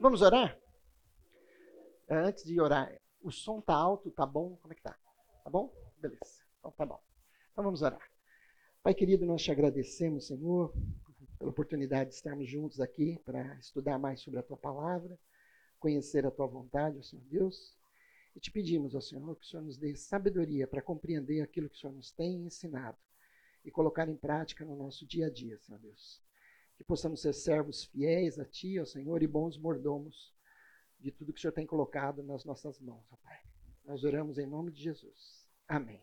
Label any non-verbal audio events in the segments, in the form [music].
Vamos orar? É, antes de orar, o som tá alto, tá bom? Como é que tá? Tá bom? Beleza. Então tá bom. Então vamos orar. Pai querido, nós te agradecemos, Senhor, pela oportunidade de estarmos juntos aqui para estudar mais sobre a tua palavra, conhecer a tua vontade, ó Senhor Deus. E te pedimos, ó Senhor, que o Senhor nos dê sabedoria para compreender aquilo que o Senhor nos tem ensinado e colocar em prática no nosso dia a dia, Senhor Deus. Que possamos ser servos fiéis a Ti, ó Senhor, e bons mordomos de tudo que o Senhor tem colocado nas nossas mãos, ó Pai. Nós oramos em nome de Jesus. Amém.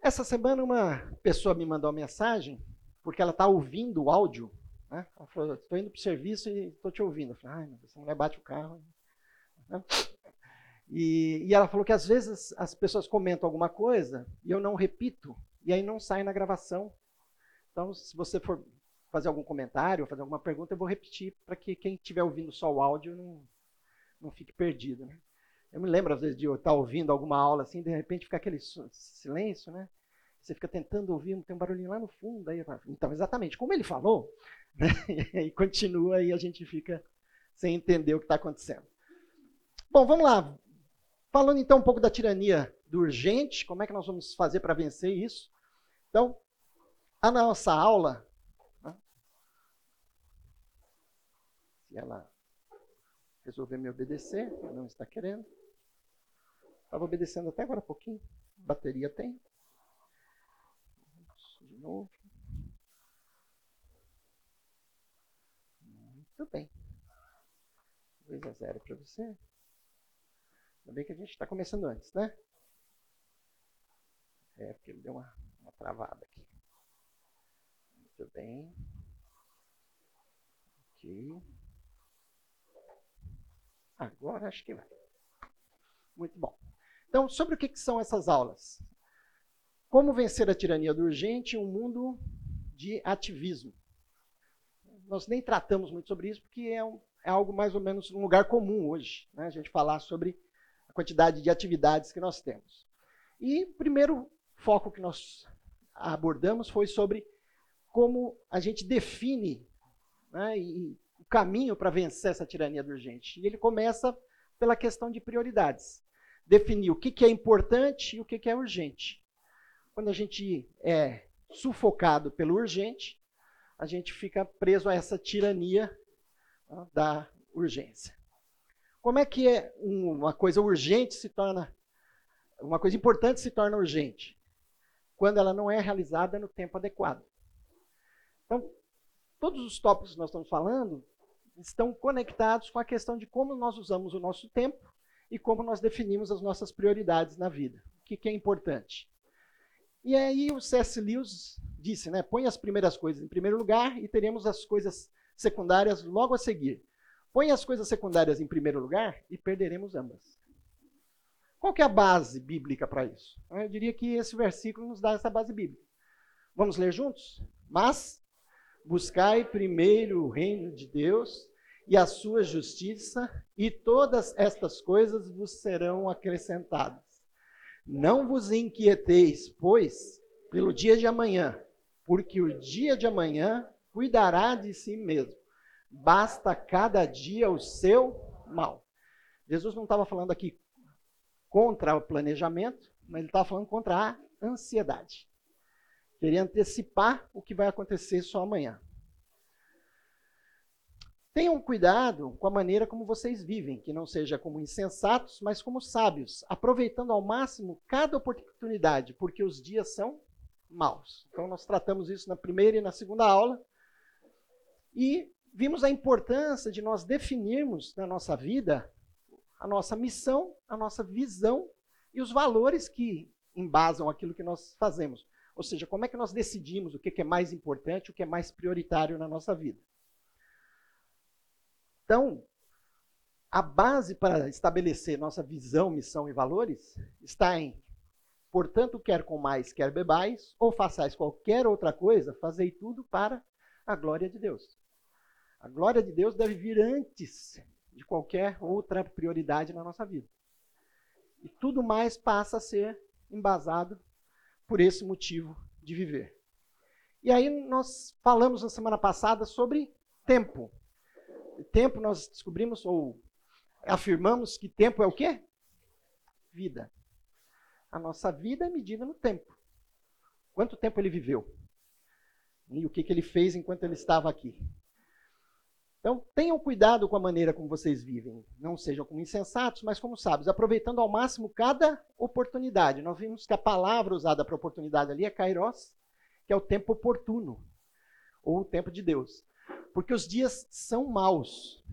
Essa semana uma pessoa me mandou uma mensagem, porque ela está ouvindo o áudio. Né? Ela falou, estou indo para o serviço e estou te ouvindo. Eu falei, ai, meu Deus, essa mulher bate o carro. Né? E, e ela falou que às vezes as pessoas comentam alguma coisa e eu não repito, e aí não sai na gravação. Então, se você for fazer algum comentário, fazer alguma pergunta, eu vou repetir para que quem estiver ouvindo só o áudio não, não fique perdido. Né? Eu me lembro, às vezes, de eu estar ouvindo alguma aula assim, de repente fica aquele silêncio, né? Você fica tentando ouvir, tem um barulhinho lá no fundo. Aí, então, exatamente, como ele falou, [laughs] né? e continua e a gente fica sem entender o que está acontecendo. Bom, vamos lá. Falando então um pouco da tirania do urgente, como é que nós vamos fazer para vencer isso? Então, a nossa aula, né? se ela resolver me obedecer, não está querendo. Estava obedecendo até agora pouquinho. Bateria tem. De novo. Muito bem. 2 a 0 para você. Ainda bem que a gente está começando antes, né? É, porque ele deu uma, uma travada aqui. Muito bem. Ok. Agora acho que vai. Muito bom. Então, sobre o que, que são essas aulas? Como vencer a tirania do urgente em um mundo de ativismo. Nós nem tratamos muito sobre isso, porque é, um, é algo mais ou menos um lugar comum hoje, né? a gente falar sobre a quantidade de atividades que nós temos. E o primeiro foco que nós abordamos foi sobre como a gente define né, o caminho para vencer essa tirania do urgente. E ele começa pela questão de prioridades definir o que, que é importante e o que, que é urgente. Quando a gente é sufocado pelo urgente, a gente fica preso a essa tirania tá, da urgência. Como é que é uma coisa urgente se torna uma coisa importante se torna urgente? Quando ela não é realizada no tempo adequado. Então, todos os tópicos que nós estamos falando estão conectados com a questão de como nós usamos o nosso tempo e como nós definimos as nossas prioridades na vida. O que, que é importante? E aí o C.S. Lewis disse, né, põe as primeiras coisas em primeiro lugar e teremos as coisas secundárias logo a seguir. Põe as coisas secundárias em primeiro lugar e perderemos ambas. Qual que é a base bíblica para isso? Eu diria que esse versículo nos dá essa base bíblica. Vamos ler juntos? Mas buscai primeiro o reino de Deus e a sua justiça, e todas estas coisas vos serão acrescentadas. Não vos inquieteis, pois, pelo dia de amanhã, porque o dia de amanhã cuidará de si mesmo. Basta cada dia o seu mal. Jesus não estava falando aqui contra o planejamento, mas ele estava falando contra a ansiedade. Queria antecipar o que vai acontecer só amanhã. Tenham cuidado com a maneira como vocês vivem, que não seja como insensatos, mas como sábios, aproveitando ao máximo cada oportunidade, porque os dias são maus. Então, nós tratamos isso na primeira e na segunda aula. E vimos a importância de nós definirmos na nossa vida a nossa missão, a nossa visão e os valores que embasam aquilo que nós fazemos. Ou seja, como é que nós decidimos o que é mais importante, o que é mais prioritário na nossa vida. Então, a base para estabelecer nossa visão, missão e valores está em, portanto, quer com mais, quer bebais, ou façais qualquer outra coisa, fazei tudo para a glória de Deus. A glória de Deus deve vir antes de qualquer outra prioridade na nossa vida. E tudo mais passa a ser embasado por esse motivo de viver. E aí nós falamos na semana passada sobre tempo. Tempo nós descobrimos ou afirmamos que tempo é o quê? Vida. A nossa vida é medida no tempo. Quanto tempo ele viveu? E o que, que ele fez enquanto ele estava aqui? Então, tenham cuidado com a maneira como vocês vivem. Não sejam como insensatos, mas como sábios, aproveitando ao máximo cada oportunidade. Nós vimos que a palavra usada para oportunidade ali é kairos, que é o tempo oportuno, ou o tempo de Deus. Porque os dias são maus.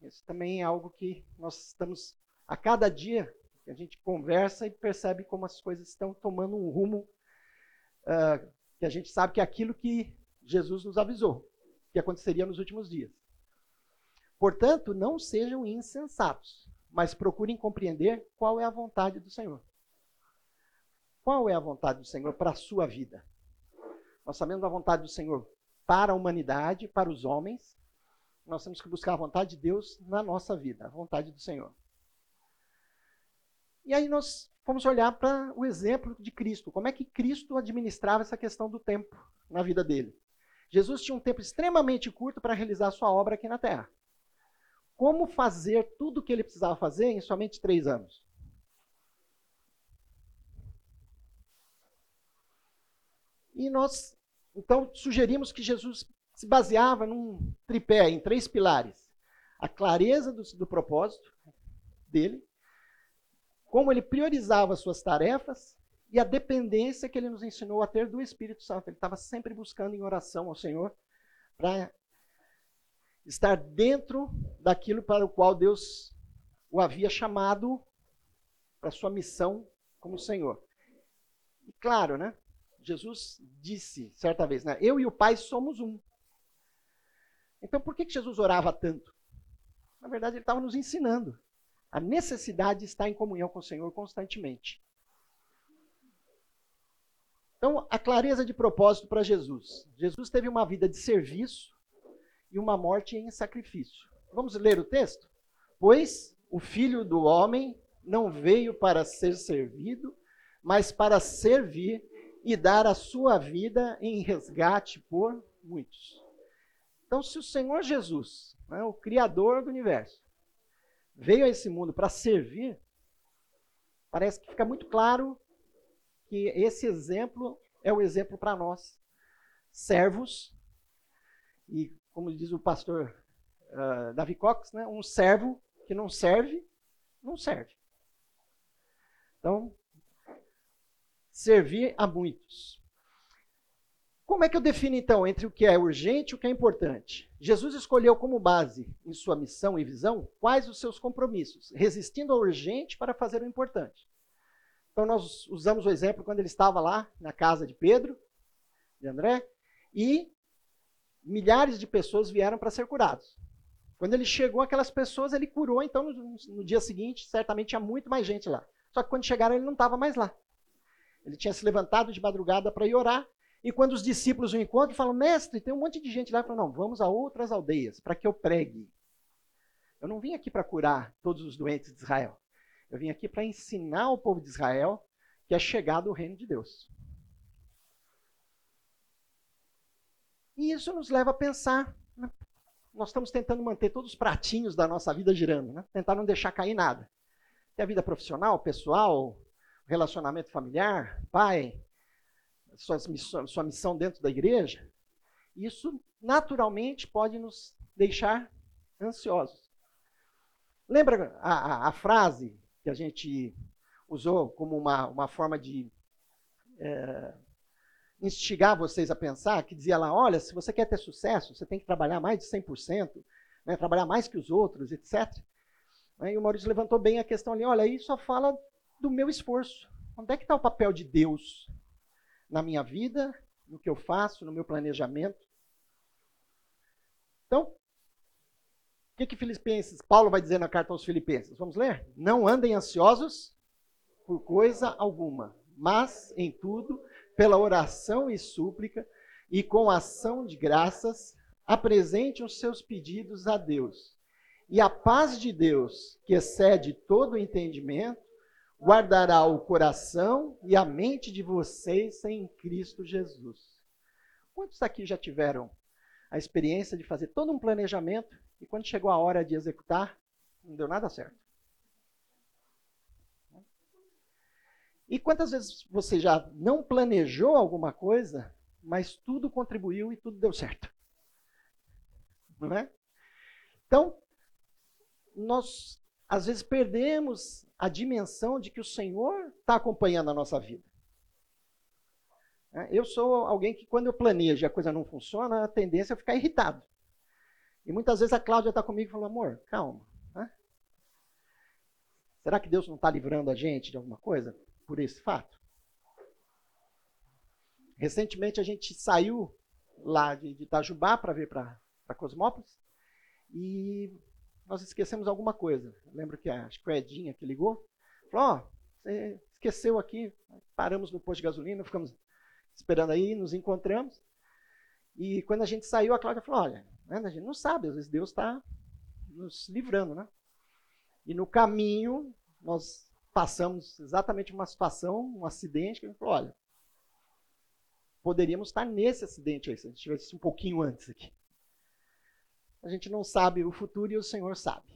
Isso também é algo que nós estamos, a cada dia, a gente conversa e percebe como as coisas estão tomando um rumo uh, que a gente sabe que é aquilo que Jesus nos avisou que aconteceria nos últimos dias. Portanto, não sejam insensatos, mas procurem compreender qual é a vontade do Senhor. Qual é a vontade do Senhor para a sua vida? Nós sabemos a vontade do Senhor para a humanidade, para os homens. Nós temos que buscar a vontade de Deus na nossa vida, a vontade do Senhor. E aí nós vamos olhar para o exemplo de Cristo. Como é que Cristo administrava essa questão do tempo na vida dele? Jesus tinha um tempo extremamente curto para realizar sua obra aqui na Terra. Como fazer tudo o que ele precisava fazer em somente três anos? E nós, então, sugerimos que Jesus se baseava num tripé, em três pilares: a clareza do, do propósito dele, como ele priorizava suas tarefas e a dependência que ele nos ensinou a ter do Espírito Santo. Ele estava sempre buscando em oração ao Senhor para estar dentro daquilo para o qual Deus o havia chamado para sua missão como Senhor. E claro, né? Jesus disse certa vez, né? Eu e o Pai somos um. Então por que, que Jesus orava tanto? Na verdade, ele estava nos ensinando a necessidade de estar em comunhão com o Senhor constantemente. Então, a clareza de propósito para Jesus. Jesus teve uma vida de serviço e uma morte em sacrifício. Vamos ler o texto? Pois o filho do homem não veio para ser servido, mas para servir e dar a sua vida em resgate por muitos. Então, se o Senhor Jesus, né, o Criador do universo, veio a esse mundo para servir, parece que fica muito claro que esse exemplo é o exemplo para nós, servos, e como diz o pastor uh, Davi Cox, né, um servo que não serve, não serve. Então, servir a muitos. Como é que eu defino então entre o que é urgente e o que é importante? Jesus escolheu como base em sua missão e visão quais os seus compromissos, resistindo ao urgente para fazer o importante. Então, nós usamos o exemplo quando ele estava lá na casa de Pedro, de André, e milhares de pessoas vieram para ser curados. Quando ele chegou, aquelas pessoas ele curou, então no, no, dia seguinte, certamente tinha muito mais gente lá. Só que quando chegaram, ele não estava mais lá. Ele tinha se levantado de madrugada para ir orar, e quando os discípulos o encontram, falam: Mestre, tem um monte de gente lá. Ele Não, vamos a outras aldeias para que eu pregue. Eu não vim aqui para curar todos os doentes de Israel. Eu vim aqui para ensinar o povo de Israel que é chegado o reino de Deus. E isso nos leva a pensar. Né? Nós estamos tentando manter todos os pratinhos da nossa vida girando, né? tentar não deixar cair nada. Tem a vida profissional, pessoal, relacionamento familiar, pai, sua missão, sua missão dentro da igreja. Isso naturalmente pode nos deixar ansiosos. Lembra a, a, a frase que a gente usou como uma, uma forma de é, instigar vocês a pensar, que dizia lá, olha, se você quer ter sucesso, você tem que trabalhar mais de 100%, né, trabalhar mais que os outros, etc. E o Maurício levantou bem a questão ali, olha, aí só fala do meu esforço. Onde é que está o papel de Deus na minha vida, no que eu faço, no meu planejamento? Então, o que, que Filipenses, Paulo vai dizer na carta aos Filipenses? Vamos ler? Não andem ansiosos por coisa alguma, mas em tudo, pela oração e súplica e com ação de graças, apresente os seus pedidos a Deus. E a paz de Deus, que excede todo o entendimento, guardará o coração e a mente de vocês em Cristo Jesus. Quantos aqui já tiveram a experiência de fazer todo um planejamento e quando chegou a hora de executar, não deu nada certo. E quantas vezes você já não planejou alguma coisa, mas tudo contribuiu e tudo deu certo? Não é? Então, nós às vezes perdemos a dimensão de que o Senhor está acompanhando a nossa vida. É, eu sou alguém que, quando eu planejo e a coisa não funciona, a tendência é ficar irritado. E muitas vezes a Cláudia está comigo e fala: amor, calma. Né? Será que Deus não está livrando a gente de alguma coisa por esse fato? Recentemente a gente saiu lá de, Itajubá para vir para Cosmópolis e nós esquecemos alguma coisa. Eu lembro que a, acho que Edinha que ligou, falou, ó, oh, você esqueceu aqui, paramos no posto de gasolina, ficamos esperando aí, nos encontramos. E quando a gente saiu, a Cláudia falou, olha, né, a gente não sabe, às vezes Deus está nos livrando, né? E no caminho, nós passamos exatamente uma situação, um acidente, que a gente falou, olha, poderíamos estar nesse acidente aí, se a gente tivesse um pouquinho antes aqui. A gente não sabe o futuro e o Senhor sabe.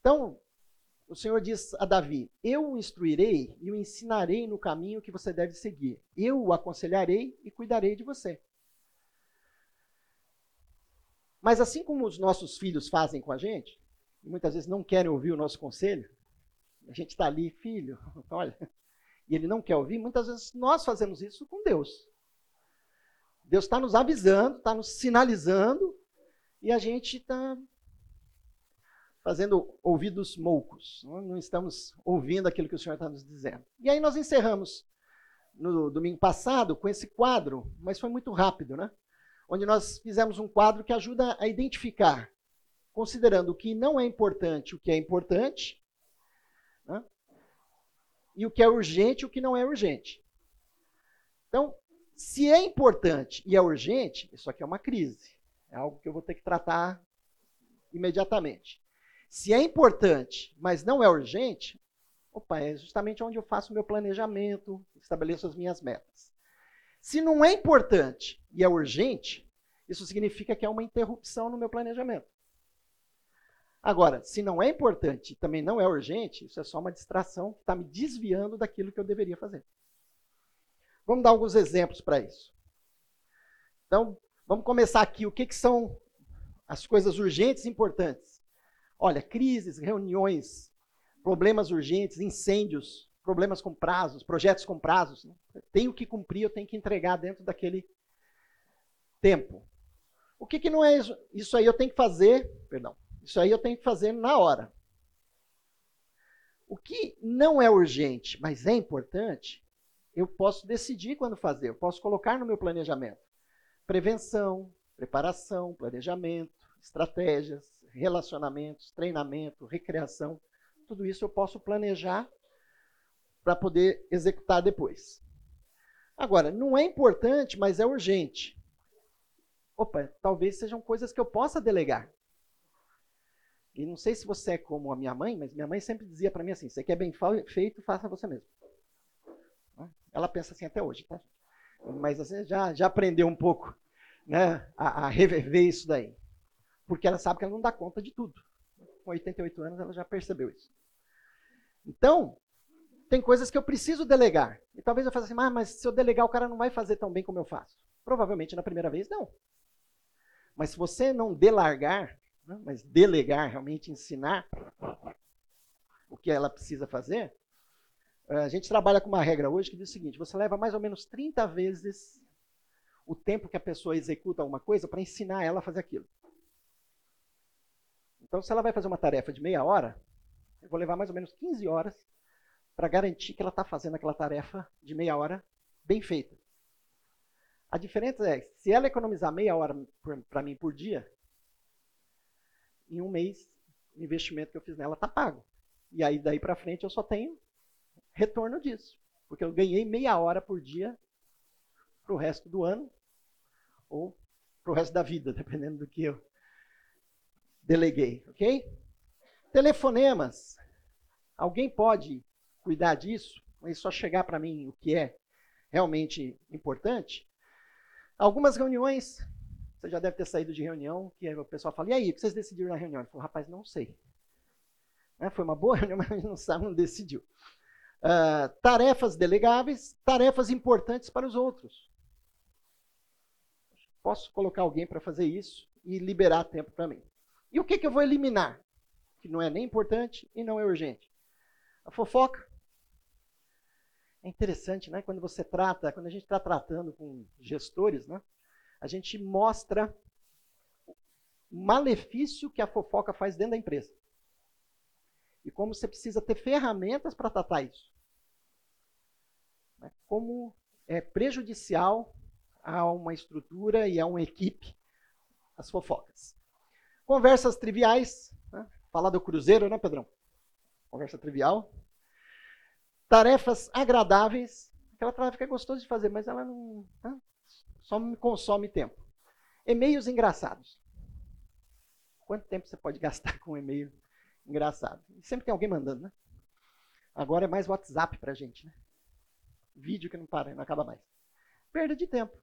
Então, o Senhor diz a Davi: Eu o instruirei e o ensinarei no caminho que você deve seguir. Eu o aconselharei e cuidarei de você. Mas assim como os nossos filhos fazem com a gente, e muitas vezes não querem ouvir o nosso conselho, a gente está ali, filho, [laughs] olha, e ele não quer ouvir, muitas vezes nós fazemos isso com Deus. Deus está nos avisando, está nos sinalizando, e a gente está fazendo ouvidos moucos. Não estamos ouvindo aquilo que o Senhor está nos dizendo. E aí nós encerramos no domingo passado com esse quadro, mas foi muito rápido, né? Onde nós fizemos um quadro que ajuda a identificar, considerando o que não é importante, o que é importante, né? e o que é urgente o que não é urgente. Então, se é importante e é urgente, isso aqui é uma crise. É algo que eu vou ter que tratar imediatamente. Se é importante, mas não é urgente, opa, é justamente onde eu faço o meu planejamento, estabeleço as minhas metas. Se não é importante e é urgente, isso significa que é uma interrupção no meu planejamento. Agora, se não é importante e também não é urgente, isso é só uma distração que está me desviando daquilo que eu deveria fazer. Vamos dar alguns exemplos para isso. Então, Vamos começar aqui. O que, que são as coisas urgentes e importantes? Olha, crises, reuniões, problemas urgentes, incêndios, problemas com prazos, projetos com prazos. Né? Tenho que cumprir, eu tenho que entregar dentro daquele tempo. O que, que não é isso? Isso aí eu tenho que fazer, perdão, isso aí eu tenho que fazer na hora. O que não é urgente, mas é importante, eu posso decidir quando fazer, eu posso colocar no meu planejamento prevenção, preparação, planejamento, estratégias, relacionamentos, treinamento, recreação. Tudo isso eu posso planejar para poder executar depois. Agora, não é importante, mas é urgente. Opa, talvez sejam coisas que eu possa delegar. E não sei se você é como a minha mãe, mas minha mãe sempre dizia para mim assim: você quer bem feito, faça você mesmo. Ela pensa assim até hoje, tá? mas assim, já, já aprendeu um pouco né, a, a rever isso daí. Porque ela sabe que ela não dá conta de tudo. Com 88 anos ela já percebeu isso. Então, tem coisas que eu preciso delegar. E talvez eu faça assim, ah, mas se eu delegar, o cara não vai fazer tão bem como eu faço. Provavelmente na primeira vez, não. Mas se você não delargar, né, mas delegar, realmente ensinar o que ela precisa fazer, eh, a gente trabalha com uma regra hoje que diz o seguinte: você leva mais ou menos 30 vezes o tempo que a pessoa executa alguma coisa para ensinar ela a fazer aquilo. Então, se ela vai fazer uma tarefa de meia hora, eu vou levar mais ou menos 15 horas para garantir que ela está fazendo aquela tarefa de meia hora bem feita. A diferença é, se ela economizar meia hora para mim por dia, em um mês, o investimento que eu fiz nela está pago. E aí, daí para frente, eu só tenho retorno disso. Porque eu ganhei meia hora por dia para o resto do ano ou para o resto da vida, [laughs] dependendo do que eu deleguei, ok? Telefonemas. Alguém pode cuidar disso? É só chegar para mim o que é realmente importante? Algumas reuniões Você já deve ter saído de reunião, que o pessoal fala, e aí, o que vocês decidiram na reunião? Ele falou, rapaz, não sei. Né? Foi uma boa [laughs] reunião, mas a gente não sabe, não decidiu. Uh, tarefas delegáveis, tarefas importantes para os outros. Posso colocar alguém para fazer isso e liberar tempo para mim. E o que, que eu vou eliminar? Que não é nem importante e não é urgente. A fofoca. É interessante, né? Quando você trata, quando a gente está tratando com gestores, né? A gente mostra o malefício que a fofoca faz dentro da empresa e como você precisa ter ferramentas para tratar isso. Né? Como é prejudicial a uma estrutura e a uma equipe as fofocas. Conversas triviais, né? falar do cruzeiro, né, Pedrão? Conversa trivial. Tarefas agradáveis, aquela tarefa que é gostosa de fazer, mas ela não né? só me consome tempo. E-mails engraçados. Quanto tempo você pode gastar [laughs] com um e-mail engraçado. sempre tem alguém mandando, né? Agora é mais WhatsApp pra gente, né? Vídeo que não para, não acaba mais. Perda de tempo.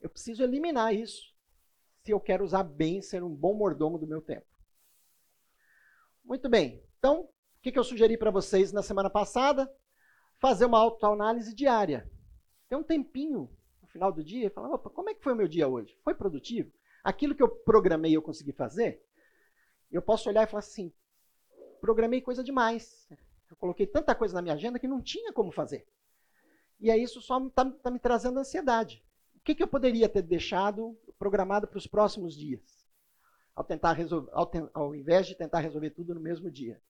Eu preciso eliminar isso se eu quero usar bem, ser um bom mordomo do meu tempo. Muito bem. Então, o que, que eu sugeri para vocês na semana passada? Fazer uma autoanálise diária. Tem um tempinho no final do dia e falar, opa, como é que foi o meu dia hoje? Foi produtivo? Aquilo que eu programei eu consegui fazer? Eu posso olhar e falar assim: programei coisa demais. Eu coloquei tanta coisa na minha agenda que não tinha como fazer. E aí isso só está tá me trazendo ansiedade. O que, que eu poderia ter deixado programado para os próximos dias? Ao, tentar resolver, ao, ao invés de tentar resolver tudo no mesmo dia.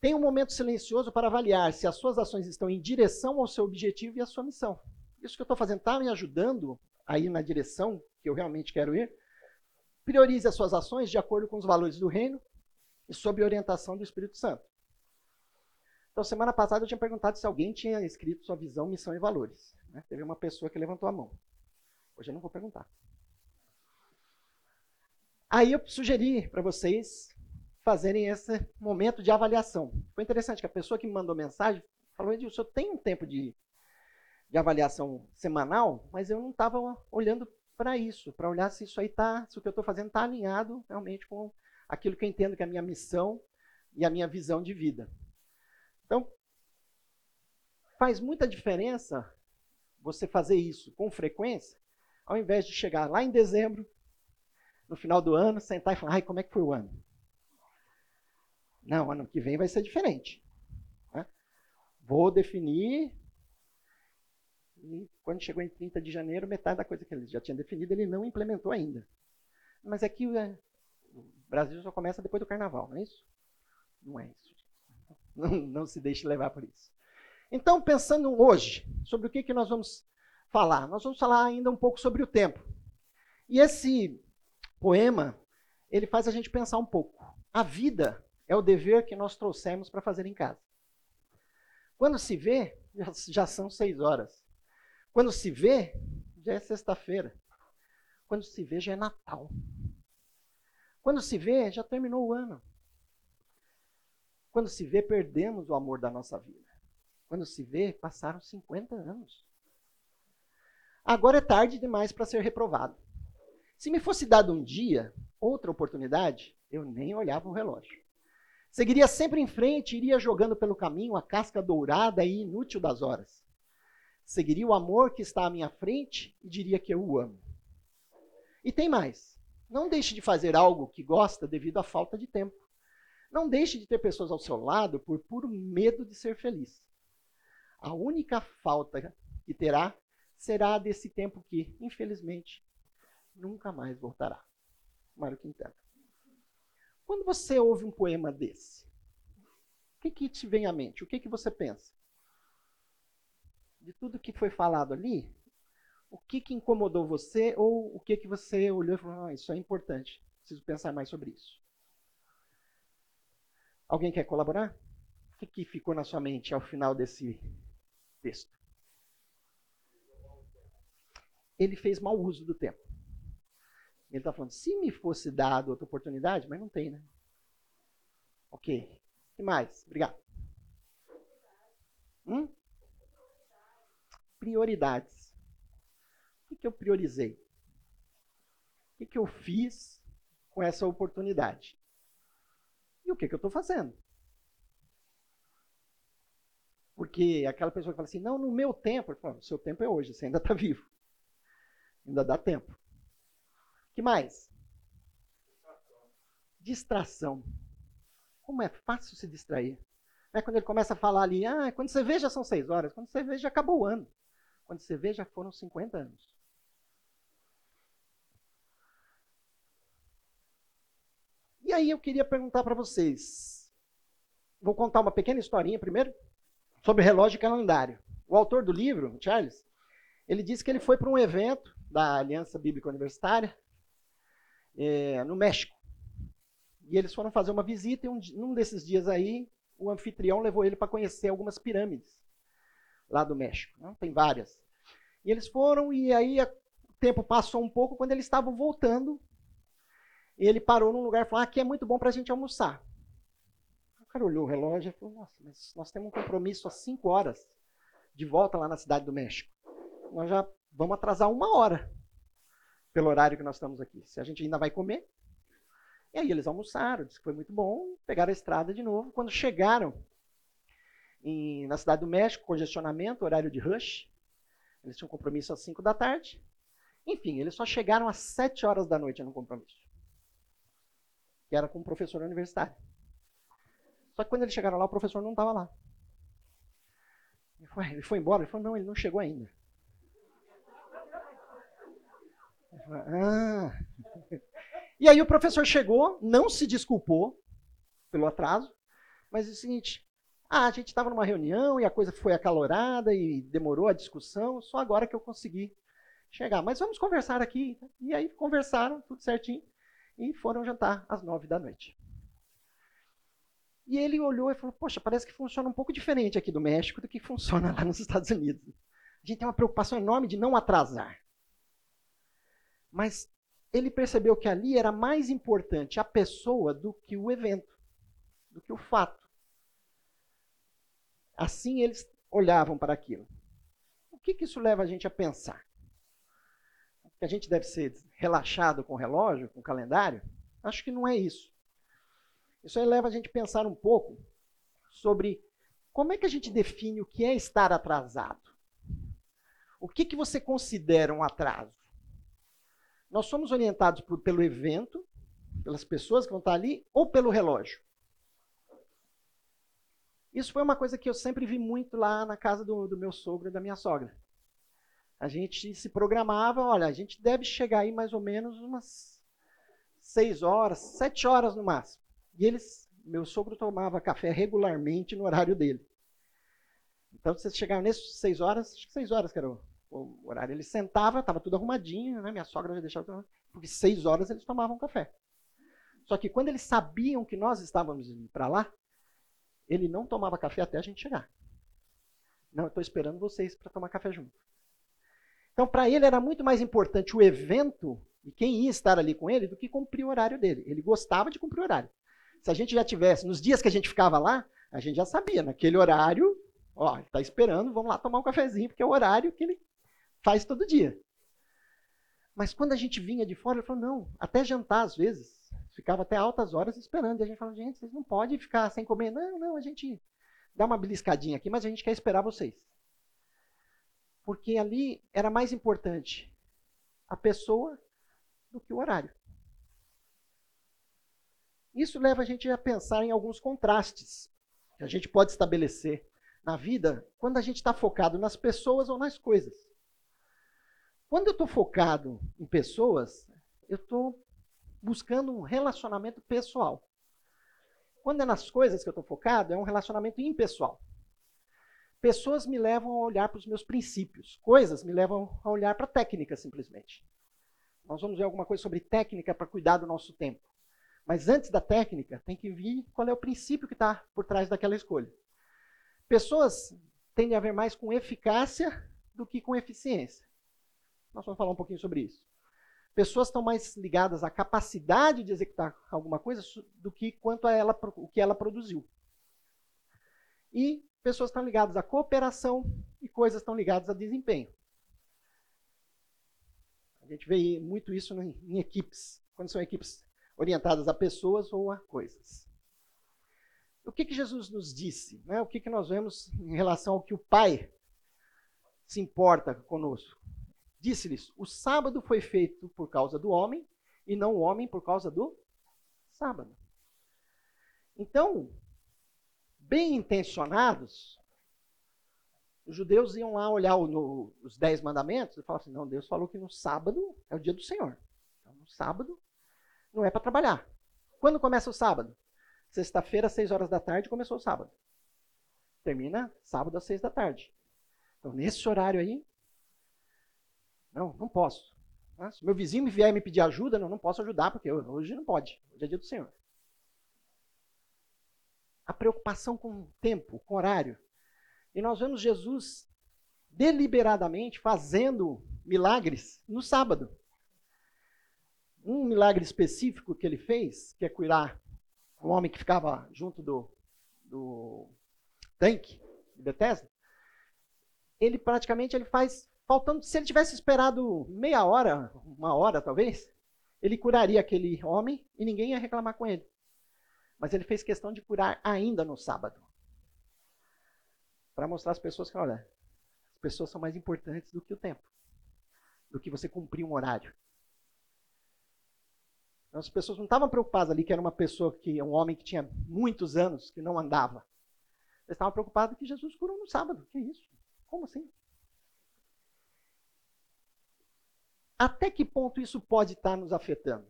Tenha um momento silencioso para avaliar se as suas ações estão em direção ao seu objetivo e à sua missão. Isso que eu estou fazendo está me ajudando a ir na direção que eu realmente quero ir? Priorize as suas ações de acordo com os valores do reino e sob orientação do Espírito Santo. Então, semana passada eu tinha perguntado se alguém tinha escrito sua visão, missão e valores. Né? Teve uma pessoa que levantou a mão. Hoje eu não vou perguntar. Aí eu sugeri para vocês fazerem esse momento de avaliação. Foi interessante que a pessoa que me mandou mensagem falou: Edilson, eu tenho um tempo de, de avaliação semanal, mas eu não estava olhando para isso, para olhar se isso aí tá, se o que eu estou fazendo está alinhado realmente com aquilo que eu entendo que é a minha missão e a minha visão de vida. Então, faz muita diferença você fazer isso com frequência, ao invés de chegar lá em dezembro, no final do ano, sentar e falar, ai, como é que foi o ano? Não, ano que vem vai ser diferente. Né? Vou definir e quando chegou em 30 de janeiro, metade da coisa que ele já tinha definido, ele não implementou ainda. Mas é que é, o Brasil só começa depois do carnaval, não é isso? Não é isso. Não, não se deixe levar por isso. Então, pensando hoje, sobre o que, que nós vamos falar? Nós vamos falar ainda um pouco sobre o tempo. E esse poema, ele faz a gente pensar um pouco. A vida é o dever que nós trouxemos para fazer em casa. Quando se vê, já, são seis horas. Quando se vê, já é sexta-feira. Quando se vê, já é Natal. Quando se vê, já terminou o ano. Quando se vê, perdemos o amor da nossa vida. Quando se vê, passaram 50 anos. Agora é tarde demais para ser reprovado. Se me fosse dado um dia, outra oportunidade, eu nem olhava o relógio. Seguiria sempre em frente, iria jogando pelo caminho a casca dourada e inútil das horas seguiria o amor que está à minha frente e diria que eu o amo. E tem mais. Não deixe de fazer algo que gosta devido à falta de tempo. Não deixe de ter pessoas ao seu lado por puro medo de ser feliz. A única falta que terá será desse tempo que, infelizmente, nunca mais voltará. Mário Quintana. Quando você ouve um poema desse, o que, que te vem à mente? O que, que você pensa? de tudo que foi falado ali, o que, que incomodou você ou o que, que você olhou e falou, ah, isso é importante, preciso pensar mais sobre isso. Alguém quer colaborar? O que, que ficou na sua mente ao final desse texto? Ele fez mau uso do tempo. Ele está falando, se me fosse dado outra oportunidade, mas não tem, né? Ok. O que mais? Obrigado. Hum? prioridades. O que eu priorizei? que, que eu fiz com essa oportunidade? E o que, que eu estou fazendo? Porque aquela pessoa que fala assim, não, no meu tempo, falo, o seu tempo é hoje, você ainda está vivo. Ainda dá tempo. Que mais? Distração. Como é fácil se distrair. É quando ele começa a falar ali, ah, quando você vê já são seis horas, quando você vê já acabou o ano. Quando você vê já foram 50 anos. E aí eu queria perguntar para vocês. Vou contar uma pequena historinha primeiro sobre relógio e calendário. O autor do livro, Charles, ele disse que ele foi para um evento da Aliança Bíblica Universitária é, no México. E eles foram fazer uma visita e um, num desses dias aí, o anfitrião levou ele para conhecer algumas pirâmides lá do México. Né? Tem várias. E eles foram e aí o tempo passou um pouco quando eles estavam voltando. Ele parou num lugar e falou: ah, aqui é muito bom para a gente almoçar cara olhou o relógio e falou: Nossa, mas nós temos um compromisso às 5 horas de volta lá na cidade do México. Nós já vamos atrasar uma hora pelo horário que nós estamos aqui. Se a gente ainda vai comer. E aí eles almoçaram, disse que foi muito bom, pegaram a estrada de novo. Quando chegaram em, na cidade do México, congestionamento, horário de rush, eles tinham compromisso às 5 da tarde. Enfim, eles só chegaram às 7 horas da noite no compromisso. Que era com um professor universitário. Só que quando eles chegaram lá, o professor não estava lá. Ele foi, ele foi, embora? Ele falou, não, ele não chegou ainda. Falou, ah. [laughs] E aí o professor chegou, não se desculpou pelo atraso, mas é o seguinte, ah, a gente estava numa reunião e a coisa foi acalorada e demorou a discussão, só agora que eu consegui chegar. Mas vamos conversar aqui. E aí conversaram, tudo certinho, e foram jantar às nove da noite. E ele olhou e falou: Poxa, parece que funciona um pouco diferente aqui do México do que funciona lá nos Estados Unidos. A gente tem uma preocupação enorme de não atrasar. Mas ele percebeu que ali era mais importante a pessoa do que o evento, do que o fato. Assim eles olhavam para aquilo. O que, que isso leva a gente a pensar? Que a gente deve ser relaxado com o relógio, com o calendário? Acho que não é isso. Isso aí leva a gente a pensar um pouco sobre como é que a gente define o que é estar atrasado. O que, que você considera um atraso? Nós somos orientados por, pelo evento, pelas pessoas que vão estar ali, ou pelo relógio? Isso foi uma coisa que eu sempre vi muito lá na casa do, do meu sogro e da minha sogra. A gente se programava, olha, a gente deve chegar aí mais ou menos umas seis horas, sete horas no máximo. E eles, meu sogro tomava café regularmente no horário dele. Então, vocês chegaram nessas seis horas, acho que seis horas o, o horário. Ele sentava, estava tudo arrumadinho, né? Minha sogra já deixava porque seis horas eles tomavam café. Só que quando eles sabiam que nós estávamos indo para lá, ele não tomava café até a gente chegar. Não, eu estou esperando vocês para tomar café junto. Então, para ele era muito mais importante o evento e quem ia estar ali com ele do que cumprir o horário dele. Ele gostava de cumprir o horário. Se a gente já tivesse, nos dias que a gente ficava lá, a gente já sabia, naquele horário, ó, ele está esperando, vamos lá tomar um cafezinho, porque é o horário que ele faz todo dia. Mas quando a gente vinha de fora, ele falou, não, até jantar às vezes, ficava até altas horas esperando. E a gente falou, gente, vocês não podem ficar sem comer. Não, não, a gente dá uma beliscadinha aqui, mas a gente quer esperar vocês. Porque ali era mais importante a pessoa do que o horário. Isso leva a gente a pensar em alguns contrastes que a gente pode estabelecer na vida quando a gente está focado nas pessoas ou nas coisas. Quando eu estou focado em pessoas, eu estou buscando um relacionamento pessoal. Quando é nas coisas que eu estou focado, é um relacionamento impessoal. Pessoas me levam a olhar para os meus princípios, coisas me levam a olhar para a técnica, simplesmente. Nós vamos ver alguma coisa sobre técnica para cuidar do nosso tempo. Mas antes da técnica, tem que vir qual é o princípio que está por trás daquela escolha. Pessoas tendem a ver mais com eficácia do que com eficiência. Nós vamos falar um pouquinho sobre isso. Pessoas estão mais ligadas à capacidade de executar alguma coisa do que quanto a ela, o que ela produziu. E pessoas estão ligadas à cooperação e coisas estão ligadas a desempenho. gente vê muito isso em equipes, quando são equipes orientadas a pessoas ou a coisas. O que, que Jesus nos disse? Né? O que, que nós vemos em relação ao que o Pai se importa conosco? Disse-lhes: o sábado foi feito por causa do homem e não o homem por causa do sábado. Então, bem intencionados, os judeus iam lá olhar no, os dez mandamentos e falavam assim: não, Deus falou que no sábado é o dia do Senhor. Então, no sábado não é para trabalhar. Quando começa o sábado? Sexta-feira, às seis horas da tarde, começou o sábado. Termina sábado às seis da tarde. Então, nesse horário aí, não, não posso. Ah, se meu vizinho vier me pedir ajuda, não, não posso ajudar, porque hoje não pode. Hoje é dia do Senhor. A preocupação com o tempo, com o horário. E nós vemos Jesus deliberadamente fazendo milagres no sábado. Um milagre específico que ele fez, que é curar um homem que ficava junto do, do tanque de Bethesda, ele praticamente ele faz faltando, se ele tivesse esperado meia hora, uma hora talvez, ele curaria aquele homem e ninguém ia reclamar com ele. Mas ele fez questão de curar ainda no sábado. Para mostrar às pessoas que, olha, as pessoas são mais importantes do que o tempo, do que você cumprir um horário. As pessoas não estavam preocupadas ali que era uma pessoa que um homem que tinha muitos anos que não andava. Eles estavam preocupados que Jesus curou no sábado. Que isso? Como assim? Até que ponto isso pode estar nos afetando?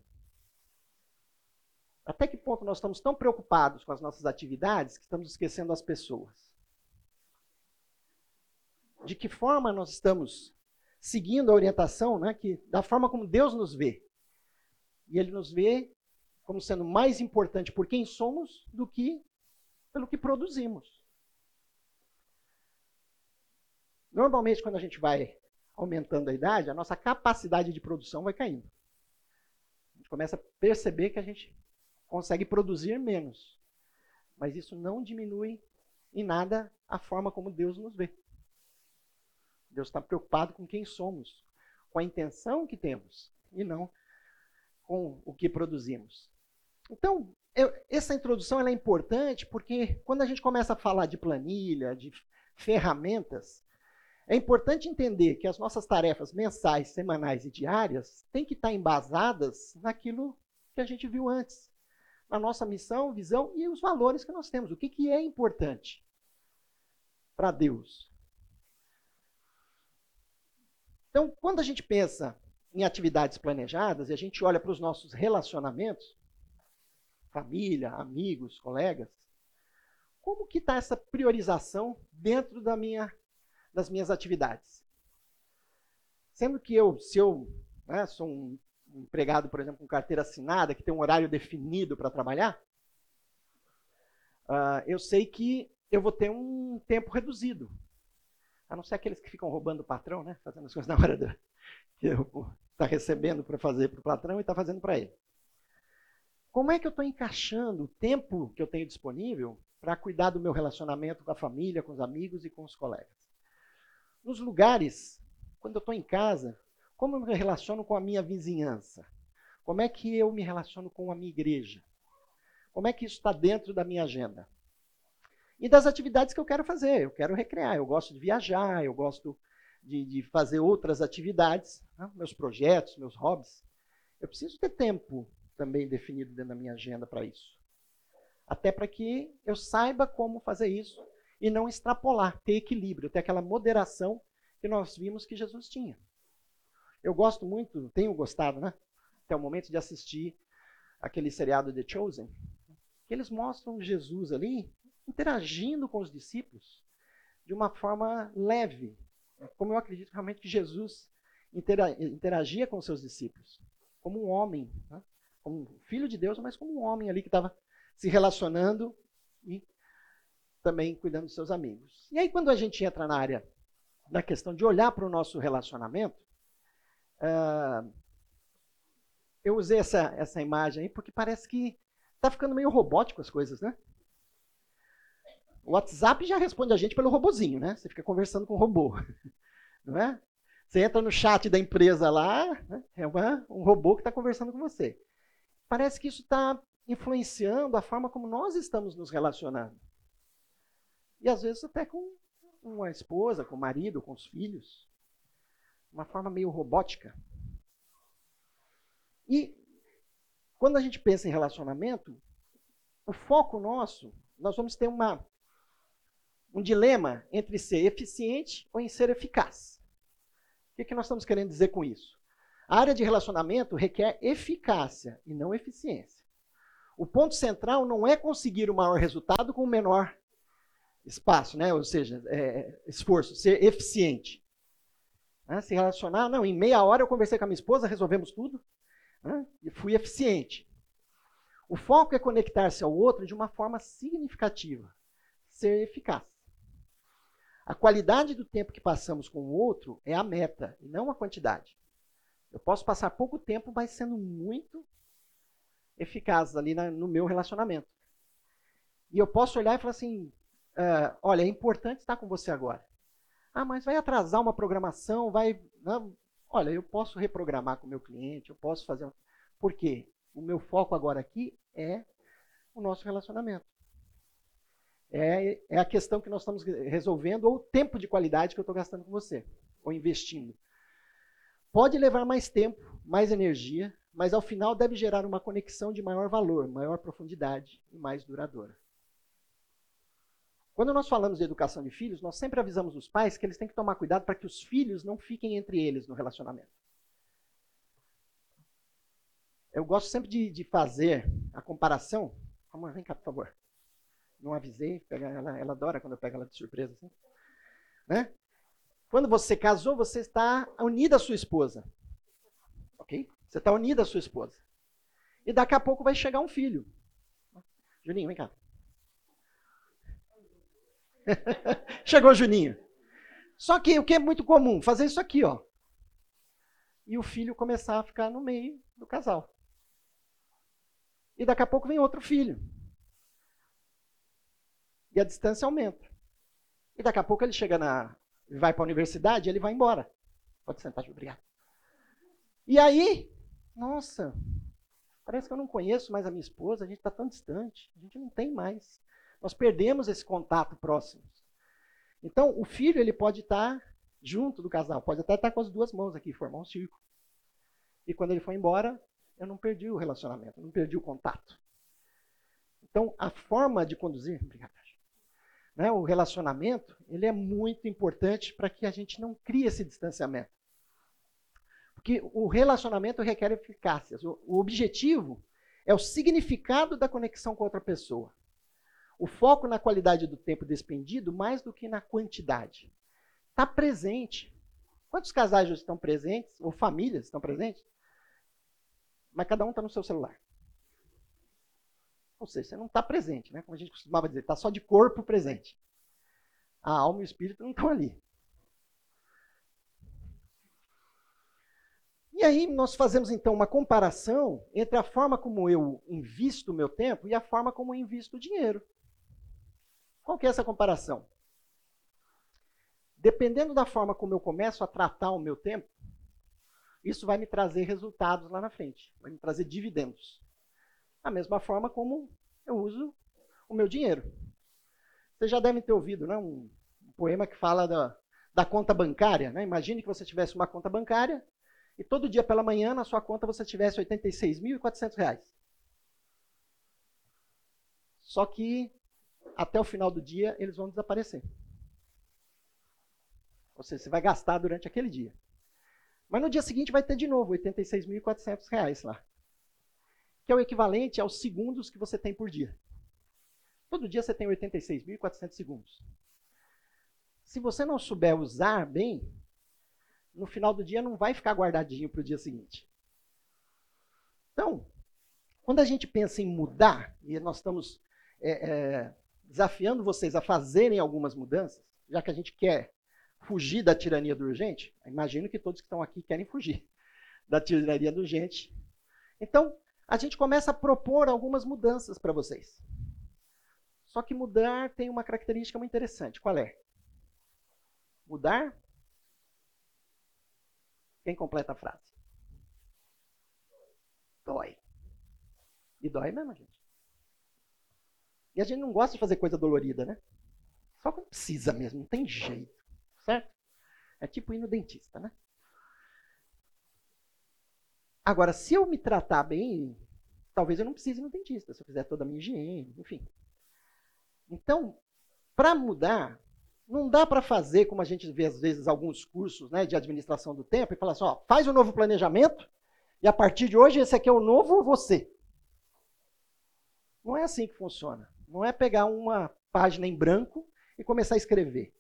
Até que ponto nós estamos tão preocupados com as nossas atividades que estamos esquecendo as pessoas? De que forma nós estamos seguindo a orientação, né, que, da forma como Deus nos vê? E ele nos vê como sendo mais importante por quem somos do que pelo que produzimos. Normalmente, quando a gente vai aumentando a idade, a nossa capacidade de produção vai caindo. A gente começa a perceber que a gente consegue produzir menos. Mas isso não diminui em nada a forma como Deus nos vê. Deus está preocupado com quem somos, com a intenção que temos, e não com o que produzimos. Então, eu, essa introdução é importante porque quando a gente começa a falar de planilha, de ferramentas, é importante entender que as nossas tarefas mensais, semanais e diárias têm que estar embasadas naquilo que a gente viu antes, na nossa missão, visão e os valores que nós temos. O que, que é importante para Deus? Então, quando a gente pensa em atividades planejadas e a gente olha para os nossos relacionamentos, família, amigos, colegas, como que está essa priorização dentro da minha, das minhas atividades? Sendo que eu, se eu né, sou um empregado, por exemplo, com carteira assinada, que tem um horário definido para trabalhar, uh, eu sei que eu vou ter um tempo reduzido. A não ser aqueles que ficam roubando o patrão, né? Fazendo as [laughs] coisas na hora do, que está recebendo para fazer para o patrão e está fazendo para ele. Como é que eu estou encaixando o tempo que eu tenho disponível para cuidar do meu relacionamento com a família, com os amigos e com os colegas? Nos lugares, quando eu estou em casa, como eu me relaciono com a minha vizinhança? Como é que eu me relaciono com a minha igreja? Como é que isso está dentro da minha agenda? E das atividades que eu quero fazer. Eu quero recrear, eu gosto de viajar, eu gosto de, de fazer outras atividades, né? meus projetos, meus hobbies. Eu preciso ter tempo também definido dentro da minha agenda para isso. Até para que eu saiba como fazer isso e não extrapolar, ter equilíbrio, ter aquela moderação que nós vimos que Jesus tinha. Eu gosto muito, tenho gostado, né? Até o momento de assistir aquele seriado The Chosen, que eles mostram Jesus ali interagindo com os discípulos de uma forma leve, como eu acredito realmente que Jesus interagia com seus discípulos, como um homem, né? como filho de Deus, mas como um homem ali que estava se relacionando e também cuidando dos seus amigos. E aí, quando a gente entra na área da questão de olhar para o nosso relacionamento, uh, eu usei essa, essa imagem aí porque parece que está ficando meio robótico as coisas, né? O WhatsApp já responde a gente pelo robozinho, né? Você fica conversando com o robô, [laughs] não é? Você entra no chat da empresa lá, né? é uma, um robô que está conversando com você. Parece que isso está influenciando a forma como nós estamos nos relacionando. E às vezes até com uma esposa, com o marido, com os filhos. Uma forma meio robótica. E quando a gente pensa em relacionamento, o foco nosso, nós vamos ter uma, um dilema entre ser eficiente ou em ser eficaz. O que, que nós estamos querendo dizer com isso? A área de relacionamento requer eficácia e não eficiência. O ponto central não é conseguir o maior resultado com o menor espaço, né? ou seja, é, esforço, ser eficiente. Né? Se relacionar, não, em meia hora eu conversei com a minha esposa, resolvemos tudo né? e fui eficiente. O foco é conectar-se ao outro de uma forma significativa, ser eficaz. A qualidade do tempo que passamos com o outro é a meta e não a quantidade. Eu posso passar pouco tempo, mas sendo muito eficaz ali na, no meu relacionamento. E eu posso olhar e falar assim: uh, olha, é importante estar com você agora. Ah, mas vai atrasar uma programação, vai. Não, olha, eu posso reprogramar com o meu cliente, eu posso fazer. Por quê? O meu foco agora aqui é o nosso relacionamento. É, é a questão que nós estamos resolvendo, ou o tempo de qualidade que eu estou gastando com você, ou investindo. Pode levar mais tempo, mais energia, mas ao final deve gerar uma conexão de maior valor, maior profundidade e mais duradoura. Quando nós falamos de educação de filhos, nós sempre avisamos os pais que eles têm que tomar cuidado para que os filhos não fiquem entre eles no relacionamento. Eu gosto sempre de, de fazer a comparação. Amor, vem cá, por favor. Não avisei, ela, ela adora quando eu pego ela de surpresa. Assim. Né? Quando você casou, você está unida à sua esposa. Ok? Você está unida à sua esposa. E daqui a pouco vai chegar um filho. Juninho, vem cá. [laughs] Chegou Juninho. Só que o que é muito comum? Fazer isso aqui, ó. E o filho começar a ficar no meio do casal. E daqui a pouco vem outro filho. E a distância aumenta. E daqui a pouco ele chega na. vai para a universidade ele vai embora. Pode sentar, obrigado. E aí, nossa, parece que eu não conheço mais a minha esposa, a gente está tão distante, a gente não tem mais. Nós perdemos esse contato próximo. Então, o filho ele pode estar junto do casal, pode até estar com as duas mãos aqui, formar um círculo. E quando ele foi embora, eu não perdi o relacionamento, não perdi o contato. Então, a forma de conduzir, obrigado, né, o relacionamento, ele é muito importante para que a gente não crie esse distanciamento. Porque o relacionamento requer eficácia. O objetivo é o significado da conexão com outra pessoa. O foco na qualidade do tempo despendido mais do que na quantidade. Está presente. Quantos casais estão presentes, ou famílias estão presentes? Mas cada um está no seu celular. Ou seja, você não está presente, né? como a gente costumava dizer, está só de corpo presente. A alma e o espírito não estão ali. E aí nós fazemos então uma comparação entre a forma como eu invisto o meu tempo e a forma como eu invisto o dinheiro. Qual que é essa comparação? Dependendo da forma como eu começo a tratar o meu tempo, isso vai me trazer resultados lá na frente, vai me trazer dividendos. Da mesma forma como eu uso o meu dinheiro. Vocês já devem ter ouvido né, um, poema que fala da, da conta bancária. Né? Imagine que você tivesse uma conta bancária e todo dia pela manhã na sua conta você tivesse R$ 86.400. Só que até o final do dia eles vão desaparecer. Ou seja, você vai gastar durante aquele dia. Mas no dia seguinte vai ter de novo R$ 86.400 lá. Que é o equivalente aos segundos que você tem por dia. Todo dia você tem 86.400 segundos. Se você não souber usar bem, no final do dia não vai ficar guardadinho para o dia seguinte. Então, quando a gente pensa em mudar, e nós estamos é, é, desafiando vocês a fazerem algumas mudanças, já que a gente quer fugir da tirania do urgente, imagino que todos que estão aqui querem fugir da tirania do urgente. Então, a gente começa a propor algumas mudanças para vocês. Só que mudar tem uma característica muito interessante. Qual é? Mudar Quem completa a frase? Dói. E dói mesmo, gente. E a gente não gosta de fazer coisa dolorida, né? Só quando precisa mesmo, não tem jeito. Certo? É tipo ir no dentista, né? Agora, se eu me tratar bem, talvez eu não precise ir no dentista, se eu fizer toda a minha higiene, enfim. Então, para mudar, não dá para fazer como a gente vê às vezes alguns cursos né, de administração do tempo e falar assim, ó, faz o um novo planejamento e a partir de hoje esse aqui é o novo você. Não é assim que funciona. Não é pegar uma página em branco e começar a escrever.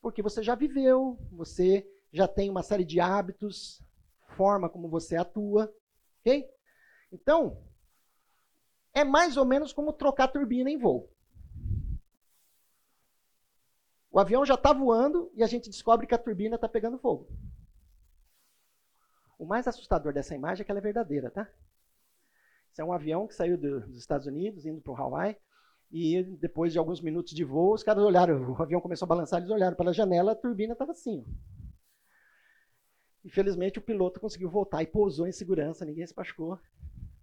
Porque você já viveu, você já tem uma série de hábitos, forma como você atua, ok? Então, é mais ou menos como trocar turbina em voo. O avião já está voando e a gente descobre que a turbina está pegando fogo. O mais assustador dessa imagem é que ela é verdadeira, tá? Isso é um avião que saiu do, dos Estados Unidos, indo para o Hawaii, e depois de alguns minutos de voo, os caras olharam, o avião começou a balançar, eles olharam pela janela, a turbina estava assim. Infelizmente, o piloto conseguiu voltar e pousou em segurança, ninguém se machucou,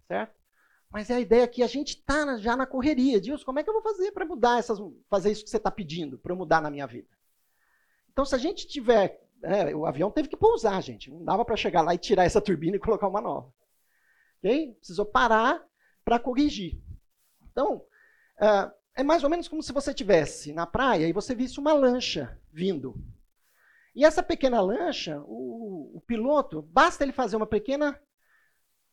certo? Mas é a ideia que a gente está já na correria. Deus, como é que eu vou fazer para mudar essas, fazer isso que você está pedindo, para mudar na minha vida? Então, se a gente tiver. É, o avião teve que pousar, gente. Não dava para chegar lá e tirar essa turbina e colocar uma nova. Ok? Precisou parar para corrigir. Então, uh, é mais ou menos como se você estivesse na praia e você visse uma lancha vindo. E essa pequena lancha, o, o piloto, basta ele fazer uma pequena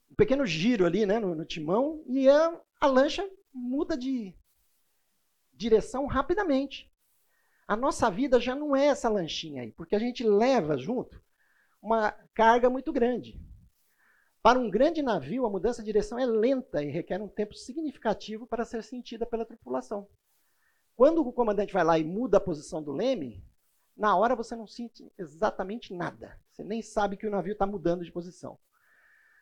um pequeno giro ali né, no, no timão e a, a lancha muda de direção rapidamente. A nossa vida já não é essa lanchinha aí, porque a gente leva junto uma carga muito grande. Para um grande navio, a mudança de direção é lenta e requer um tempo significativo para ser sentida pela tripulação. Quando o comandante vai lá e muda a posição do leme, na hora você não sente exatamente nada. Você nem sabe que o navio está mudando de posição.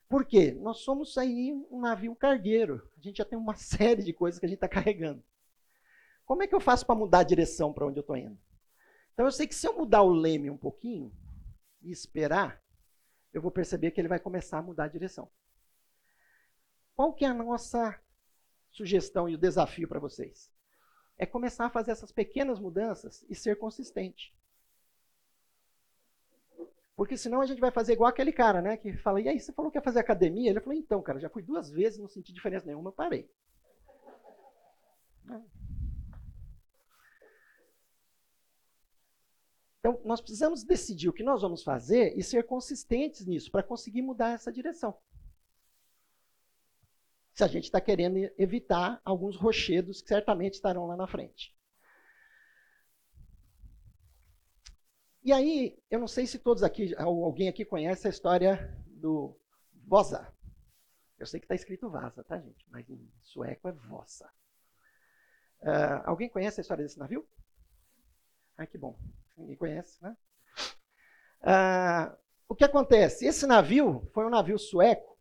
Por quê? Nós somos aí um navio cargueiro. A gente já tem uma [laughs] série de coisas que a gente está carregando. Como é que eu faço para mudar a direção para onde eu estou indo? Então eu sei que se eu mudar o leme um pouquinho e esperar, eu vou perceber que ele vai começar a mudar a direção. Qual que é a nossa sugestão e o desafio para vocês? É começar a fazer essas pequenas mudanças e ser consistente. Porque senão a gente vai fazer igual aquele cara, né? Que fala, e aí, você falou que ia fazer academia? Ele falou, então, cara, já fui duas vezes, não senti diferença nenhuma, parei. Então, nós precisamos decidir o que nós vamos fazer e ser consistentes nisso para conseguir mudar essa direção. Se a gente está querendo evitar alguns rochedos que certamente estarão lá na frente. E aí, eu não sei se todos aqui, alguém aqui conhece a história do Vosa. Eu sei que está escrito Vasa, tá, gente? Mas em sueco é Vossa. Uh, alguém conhece a história desse navio? Ah, que bom. Ninguém conhece, né? Uh, o que acontece? Esse navio foi um navio sueco,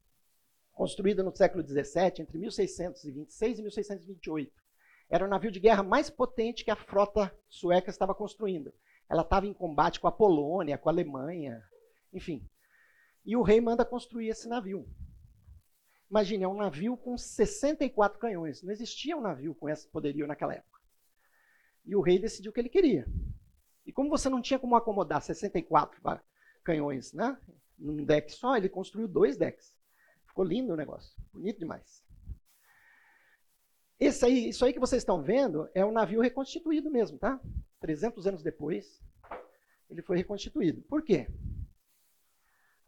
construído no século XVII, entre 1626 e 1628. Era o navio de guerra mais potente que a frota sueca estava construindo. Ela estava em combate com a Polônia, com a Alemanha, enfim. E o rei manda construir esse navio. Imagine, é um navio com 64 canhões. Não existia um navio com esse poderio naquela época. E o rei decidiu o que ele queria. E como você não tinha como acomodar 64 canhões né, num deck só, ele construiu dois decks. Ficou lindo o negócio, bonito demais. Esse aí, isso aí que vocês estão vendo é um navio reconstituído mesmo, tá? 300 anos depois, ele foi reconstituído. Por quê?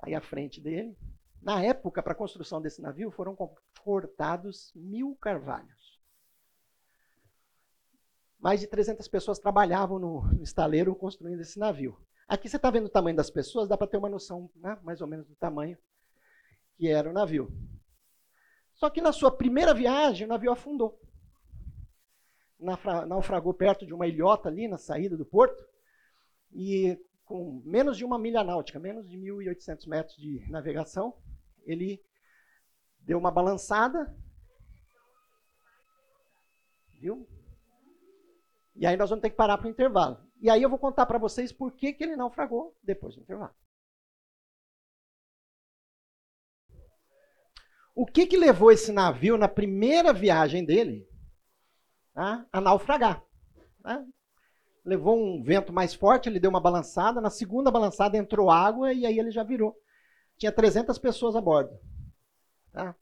Aí à frente dele, na época, para a construção desse navio, foram cortados mil carvalhos. Mais de 300 pessoas trabalhavam no, estaleiro construindo esse navio. Aqui você está vendo o tamanho das pessoas, dá para ter uma noção né, mais ou menos do tamanho que era o navio. Só que na sua primeira viagem, o navio afundou naufragou perto de uma ilhota ali na saída do porto, e com menos de uma milha náutica, menos de 1.800 metros de navegação, ele deu uma balançada, viu? E aí nós vamos ter que parar para o intervalo. E aí eu vou contar para vocês por que, que ele naufragou depois do intervalo. O que, que levou esse navio na primeira viagem dele tá, a naufragar? Né? Levou um vento mais forte, ele deu uma balançada. Na segunda balançada entrou água e aí ele já virou. Tinha 300 pessoas a bordo. Tá?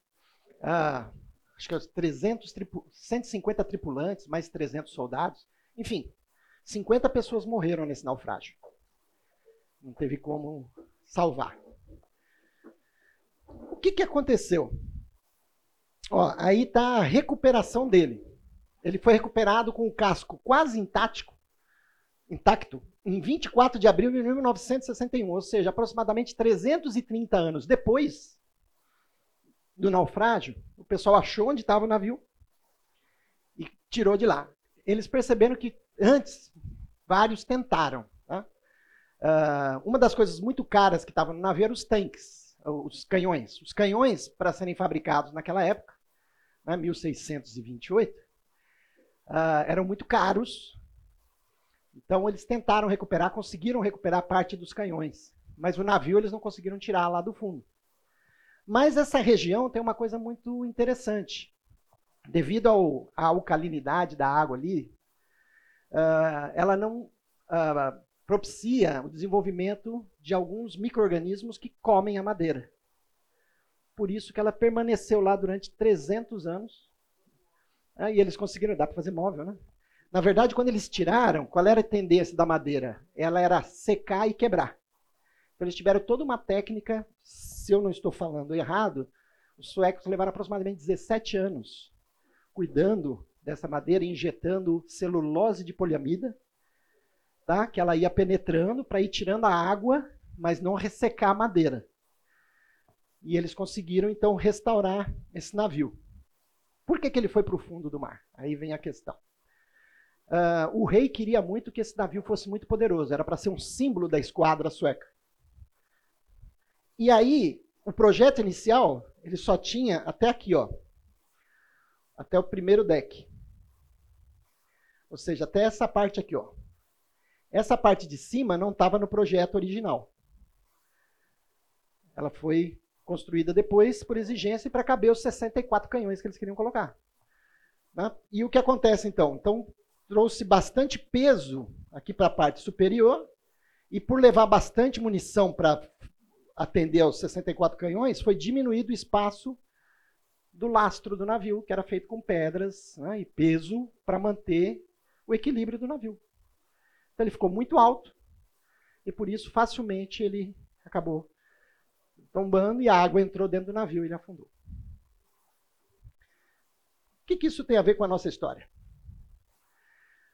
Ah, acho que é 300, 150 tripulantes, mais 300 soldados. Enfim, 50 pessoas morreram nesse naufrágio. Não teve como salvar. O que, que aconteceu? Ó, aí está a recuperação dele. Ele foi recuperado com o casco quase intacto, intacto em 24 de abril de 1961, ou seja, aproximadamente 330 anos depois do naufrágio. O pessoal achou onde estava o navio e tirou de lá. Eles perceberam que antes vários tentaram. Tá? Uh, uma das coisas muito caras que estavam no navio eram os tanques, os canhões. Os canhões, para serem fabricados naquela época, né, 1628, uh, ah, eram muito caros. Então eles tentaram recuperar, conseguiram recuperar parte dos canhões, mas o navio eles não conseguiram tirar lá do fundo. Mas essa região tem uma coisa muito interessante. Devido ao, à alcalinidade da água ali, uh, ela não uh, propicia o desenvolvimento de alguns micro-organismos que comem a madeira. Por isso que ela permaneceu lá durante 300 anos. Uh, e eles conseguiram, dá para fazer móvel, né? Na verdade, quando eles tiraram, qual era a tendência da madeira? Ela era secar e quebrar. Então, eles tiveram toda uma técnica, se eu não estou falando errado, os suecos levaram aproximadamente 17 anos cuidando dessa madeira, injetando celulose de poliamida, tá? que ela ia penetrando para ir tirando a água, mas não ressecar a madeira. E eles conseguiram, então, restaurar esse navio. Por que, que ele foi para o fundo do mar? Aí vem a questão. Uh, o rei queria muito que esse navio fosse muito poderoso, era para ser um símbolo da esquadra sueca. E aí, o projeto inicial, ele só tinha até aqui, ó. Até o primeiro deck. Ou seja, até essa parte aqui, ó. Essa parte de cima não estava no projeto original. Ela foi construída depois por exigência para caber os 64 canhões que eles queriam colocar. Né? E o que acontece então? Então, trouxe bastante peso aqui para a parte superior, e por levar bastante munição para atender aos 64 canhões, foi diminuído o espaço do lastro do navio, que era feito com pedras né, e peso para manter o equilíbrio do navio. Então ele ficou muito alto e por isso facilmente ele acabou tombando e a água entrou dentro do navio e ele afundou. O que, que isso tem a ver com a nossa história?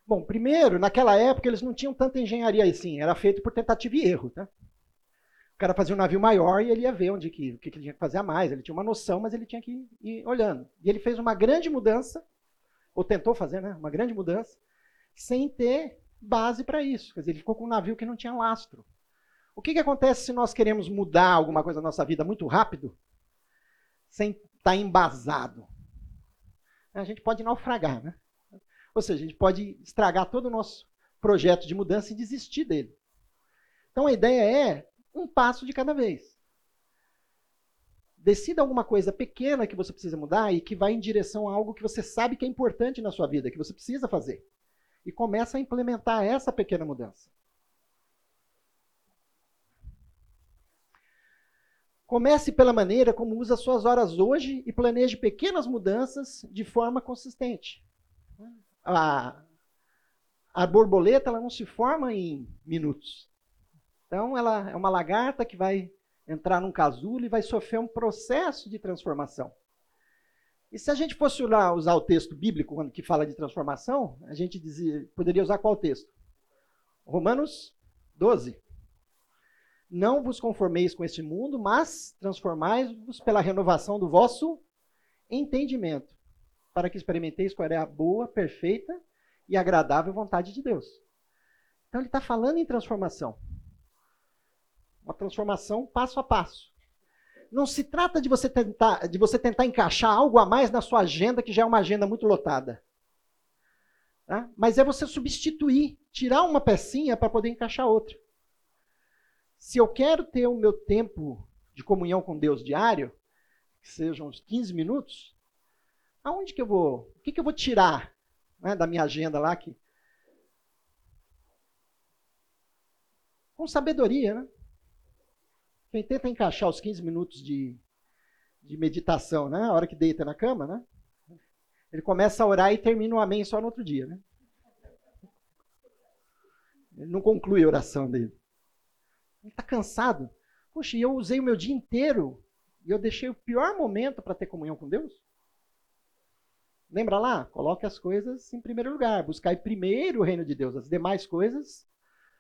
Bom, primeiro, naquela época eles não tinham tanta engenharia assim, era feito por tentativa e erro. Tá? Cara fazia um navio maior e ele ia ver onde que, o que ele tinha que fazer a mais. Ele tinha uma noção, mas ele tinha que ir olhando. E ele fez uma grande mudança, ou tentou fazer, né? Uma grande mudança, sem ter base para isso. Quer dizer, ele ficou com um navio que não tinha lastro. O que, que acontece se nós queremos mudar alguma coisa na nossa vida muito rápido, sem estar tá embasado? A gente pode naufragar, né? Ou seja, a gente pode estragar todo o nosso projeto de mudança e desistir dele. Então a ideia é um passo de cada vez. Decida alguma coisa pequena que você precisa mudar e que vai em direção a algo que você sabe que é importante na sua vida, que você precisa fazer. E começa a implementar essa pequena mudança. Comece pela maneira como usa suas horas hoje e planeje pequenas mudanças de forma consistente a, a borboleta ela não se forma em minutos. Então, ela é uma lagarta que vai entrar num casulo e vai sofrer um processo de transformação. E se a gente fosse usar o texto bíblico quando que fala de transformação, a gente dizia, poderia usar qual texto? Romanos 12. Não vos conformeis com este mundo, mas transformai-vos pela renovação do vosso entendimento, para que experimenteis qual é a boa, perfeita e agradável vontade de Deus. Então ele está falando em transformação. Uma transformação passo a passo. Não se trata de você tentar, de você tentar encaixar algo a mais na sua agenda, que já é uma agenda muito lotada. Tá? Mas é você substituir, tirar uma pecinha para poder encaixar outra. Se eu quero ter o meu tempo de comunhão com Deus diário, que sejam uns 15 minutos, aonde que eu vou, o que, que eu vou tirar né, da minha agenda lá que com sabedoria, né? Quem tenta encaixar os 15 minutos de, de meditação, né? A hora que deita na cama, né? Ele começa a orar e termina o amém só no outro dia, né? Ele não conclui a oração dele. Ele está cansado. Poxa, e eu usei o meu dia inteiro e eu deixei o pior momento para ter comunhão com Deus? Lembra lá? Coloque as coisas em primeiro lugar. Buscai primeiro o reino de Deus. As demais coisas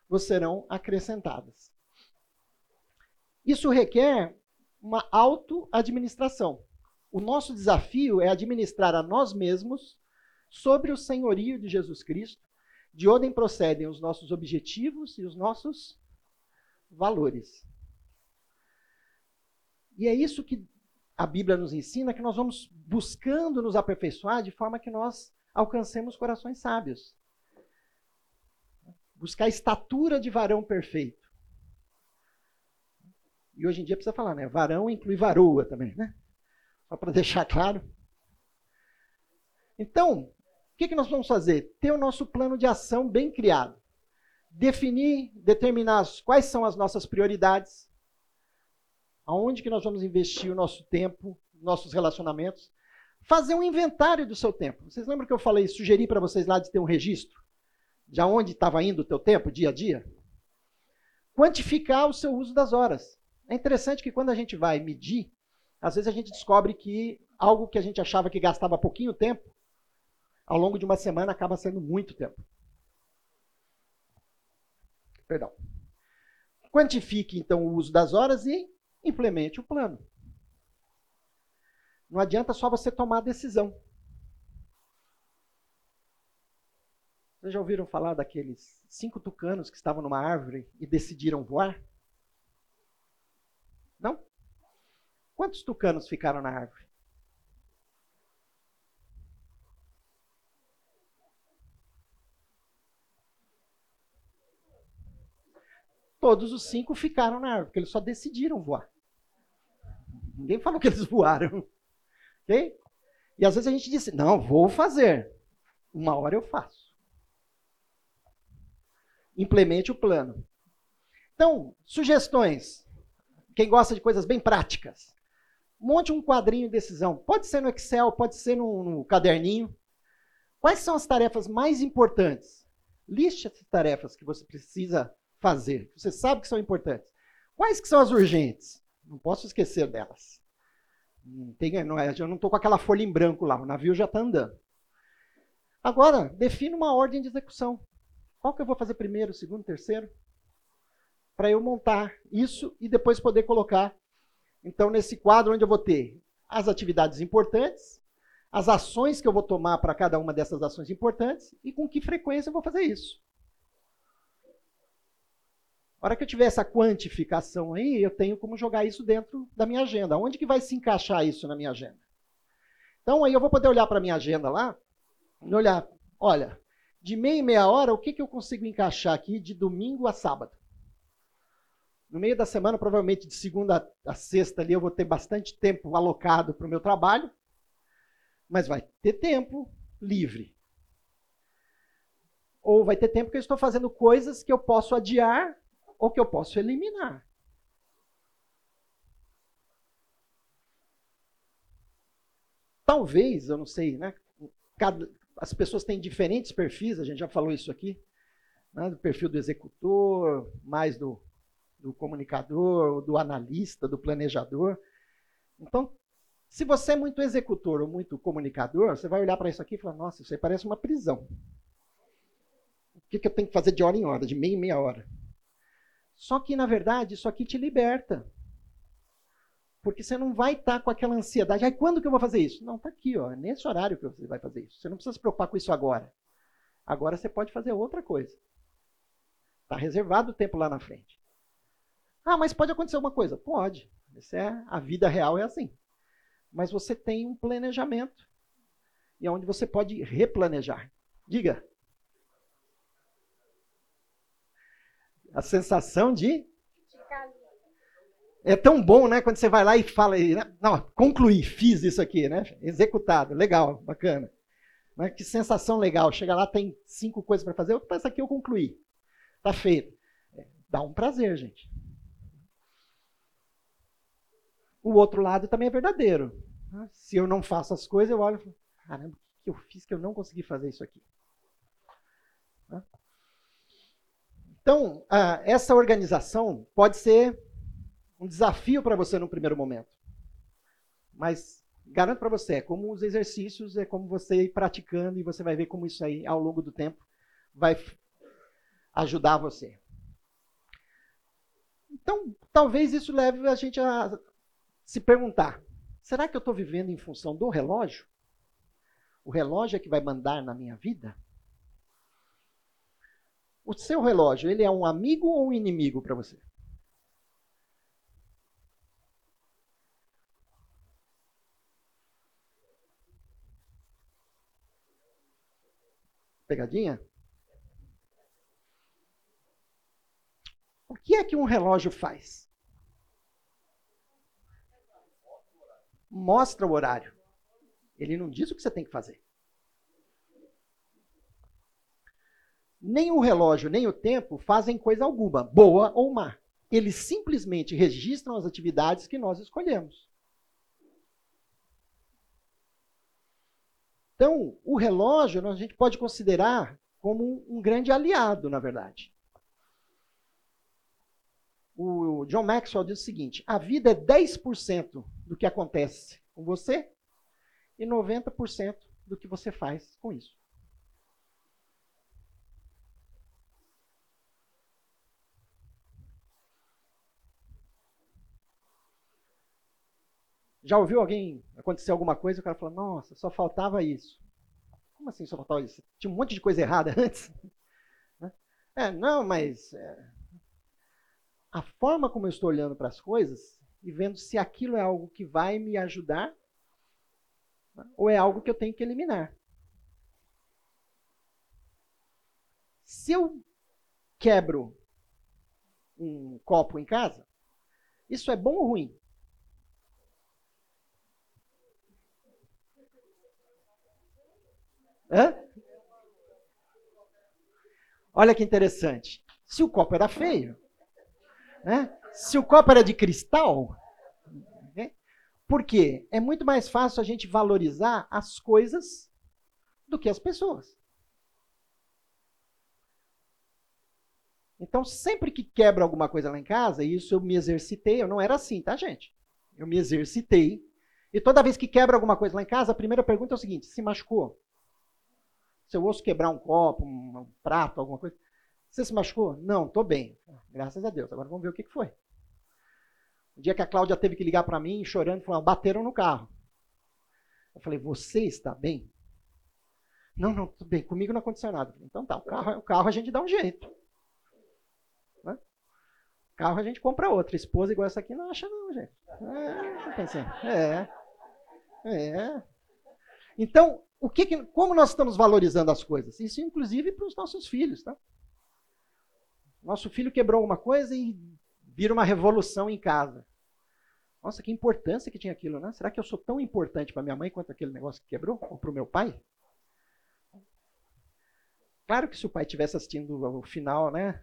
vos serão acrescentadas. Isso requer uma auto-administração. O nosso desafio é administrar a nós mesmos sobre o senhorio de Jesus Cristo, de onde procedem os nossos objetivos e os nossos valores. E é isso que a Bíblia nos ensina, que nós vamos buscando nos aperfeiçoar de forma que nós alcancemos corações sábios. Buscar a estatura de varão perfeito. E hoje em dia precisa falar, né? Varão inclui varoa também, né? Só para [laughs] deixar claro. Então, o que, que nós vamos fazer? Ter o nosso plano de ação bem criado. Definir, determinar quais são as nossas prioridades, aonde que nós vamos investir o nosso tempo, nossos relacionamentos, fazer um inventário do seu tempo. Vocês lembram que eu falei, sugeri para vocês lá de ter um registro de aonde estava indo o teu tempo, dia a dia? Quantificar o seu uso das horas. É interessante que quando a gente vai medir, às vezes a gente descobre que algo que a gente achava que gastava pouquinho tempo, ao longo de uma semana acaba sendo muito tempo. Perdão. Quantifique então o uso das horas e implemente o plano. Não adianta só você tomar a decisão. Vocês já ouviram falar daqueles cinco tucanos que estavam numa árvore e decidiram voar? Não? Quantos tucanos ficaram na árvore? Todos os cinco ficaram na árvore, porque eles só decidiram voar. Ninguém falou que eles [laughs] voaram. Ok? E às vezes a gente disse: não, vou fazer. Uma hora eu faço. Implemente o plano. Então, sugestões. Quem gosta de coisas bem práticas. Monte um quadrinho de decisão. Pode ser no Excel, pode ser no, no caderninho. Quais são as tarefas mais importantes? Liste as tarefas que você precisa fazer, que você sabe que são importantes. Quais que são as urgentes? Não posso esquecer delas. Tem, não é, eu não estou com aquela folha em branco lá, o navio já está andando. Agora, defina uma ordem de execução. Qual que eu vou fazer primeiro, segundo, terceiro? Para eu montar isso e depois poder colocar então, nesse quadro, onde eu vou ter as atividades importantes, as ações que eu vou tomar para cada uma dessas ações importantes e com que frequência eu vou fazer isso. A hora que eu tiver essa quantificação aí, eu tenho como jogar isso dentro da minha agenda. Onde que vai se encaixar isso na minha agenda? Então, aí eu vou poder olhar para a minha agenda lá e olhar, olha, de meia e meia hora, o que, que eu consigo encaixar aqui de domingo a sábado? No meio da semana, provavelmente de segunda a sexta ali, eu vou ter bastante tempo alocado para o meu trabalho, mas vai ter tempo livre. Ou vai ter tempo que eu estou fazendo coisas que eu posso adiar ou que eu posso eliminar. Talvez, eu não sei, né? Cada, as pessoas têm diferentes perfis, a gente já falou isso aqui, né? do perfil do executor, mais do do comunicador, do analista, do planejador. Então, se você é muito executor ou muito comunicador, você vai olhar para isso aqui e falar: nossa, isso aí parece uma prisão. O que, que eu tenho que fazer de hora em hora, de meia em meia hora? Só que, na verdade, isso aqui te liberta. Porque você não vai estar tá com aquela ansiedade. Aí, quando que eu vou fazer isso? Não, está aqui, ó, é nesse horário que você vai fazer isso. Você não precisa se preocupar com isso agora. Agora você pode fazer outra coisa. Está reservado o tempo lá na frente. Ah, mas pode acontecer uma coisa? Pode. Isso é, a vida real é assim. Mas você tem um planejamento. E é onde você pode replanejar. Diga. A sensação de É tão bom, né, quando você vai lá e fala, né, não, concluí, fiz isso aqui, né? Executado, legal, bacana. Né, que sensação legal. Chega lá, tem cinco coisas para fazer, essa aqui eu concluí. Tá feito. É, dá um prazer, gente. O outro lado também é verdadeiro. Né? Se eu não faço as coisas, eu olho e falo, caramba, o que eu fiz que eu não consegui fazer isso aqui? Né? Então, essa organização pode ser um desafio para você no primeiro momento. Mas garanto para você, é como os exercícios, é como você ir praticando e você vai ver como isso aí, ao longo do tempo, vai ajudar você. Então, talvez isso leve a gente a se perguntar: será que eu estou vivendo em função do relógio? O relógio é que vai mandar na minha vida? O seu relógio, ele é um amigo ou um inimigo para você? Pegadinha? O que é que um relógio faz? Mostra o horário. Ele não diz o que você tem que fazer. Nem o relógio, nem o tempo fazem coisa alguma, boa ou má. Eles simplesmente registram as atividades que nós escolhemos. Então, o relógio a gente pode considerar como um grande aliado, na verdade. O John Maxwell diz o seguinte: a vida é 10% do que acontece com você e 90% do que você faz com isso. Já ouviu alguém acontecer alguma coisa e o cara fala, nossa, só faltava isso. Como assim só faltava isso? Tinha um monte de coisa errada [laughs] antes. Né? É, não, mas é, a forma como eu estou olhando para as coisas e vendo se aquilo é algo que vai me ajudar né? ou é algo que eu tenho que eliminar. Se eu quebro um copo em casa, isso é bom ou ruim? Hã? Olha que interessante. Se o copo era feio, né? Se o copo era de cristal, né? por quê? É muito mais fácil a gente valorizar as coisas do que as pessoas. Então, sempre que quebra alguma coisa lá em casa, e isso eu me exercitei, eu não era assim, tá, gente? Eu me exercitei. E toda vez que quebra alguma coisa lá em casa, a primeira pergunta é o seguinte: se machucou? Se eu ouço quebrar um copo, um, prato, alguma coisa. Você se machucou? Não, estou bem. Graças a Deus. Agora vamos ver o que, que foi. O dia que a Cláudia teve que ligar para mim, chorando, falando, bateram no carro. Eu falei, você está bem? Não, não, tudo bem. Comigo não aconteceu nada. Então tá, o carro, o carro a gente dá um jeito. Né? Carro a gente compra outro. Esposa igual essa aqui não acha não, gente. É, pensando. É. É. Então, o que, que, como nós estamos valorizando as coisas? Isso, inclusive, para os nossos filhos. Tá? Nosso filho quebrou alguma coisa e vira uma revolução em casa. Nossa, que importância que tinha aquilo, né? Será que eu sou tão importante para minha mãe quanto aquele negócio que quebrou? Ou para o meu pai? Claro que se o pai estivesse assistindo o final, né?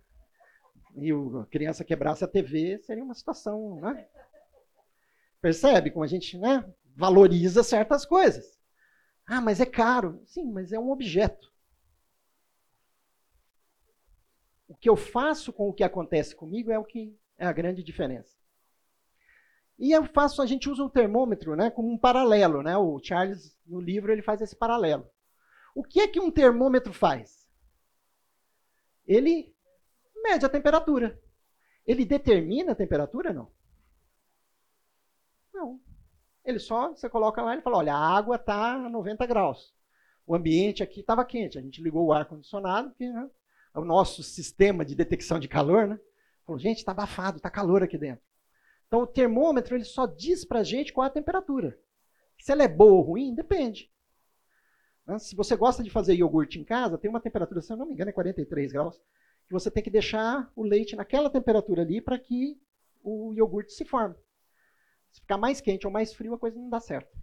E a criança quebrasse a TV, seria uma situação, né? Percebe como a gente né, valoriza certas coisas. Ah, mas é caro. Sim, mas é um objeto. O que eu faço com o que acontece comigo é o que é a grande diferença. E eu faço, a gente usa um termômetro, né, como um paralelo, né? O Charles no livro ele faz esse paralelo. O que é que um termômetro faz? Ele mede a temperatura. Ele determina a temperatura, não? Não. Ele só, você coloca lá e fala, olha, a água está a 90 graus. O ambiente aqui estava quente. A gente ligou o ar-condicionado, que né, é o nosso sistema de detecção de calor, né? Falou, gente, está abafado, está calor aqui dentro. Então, o termômetro ele só diz para a gente qual é a temperatura. Se ela é boa ou ruim, depende. Né, se você gosta de fazer iogurte em casa, tem uma temperatura, se eu não me engano, é 43 graus, que você tem que deixar o leite naquela temperatura ali para que o iogurte se forma. Se ficar mais quente ou mais frio, a coisa não dá certo.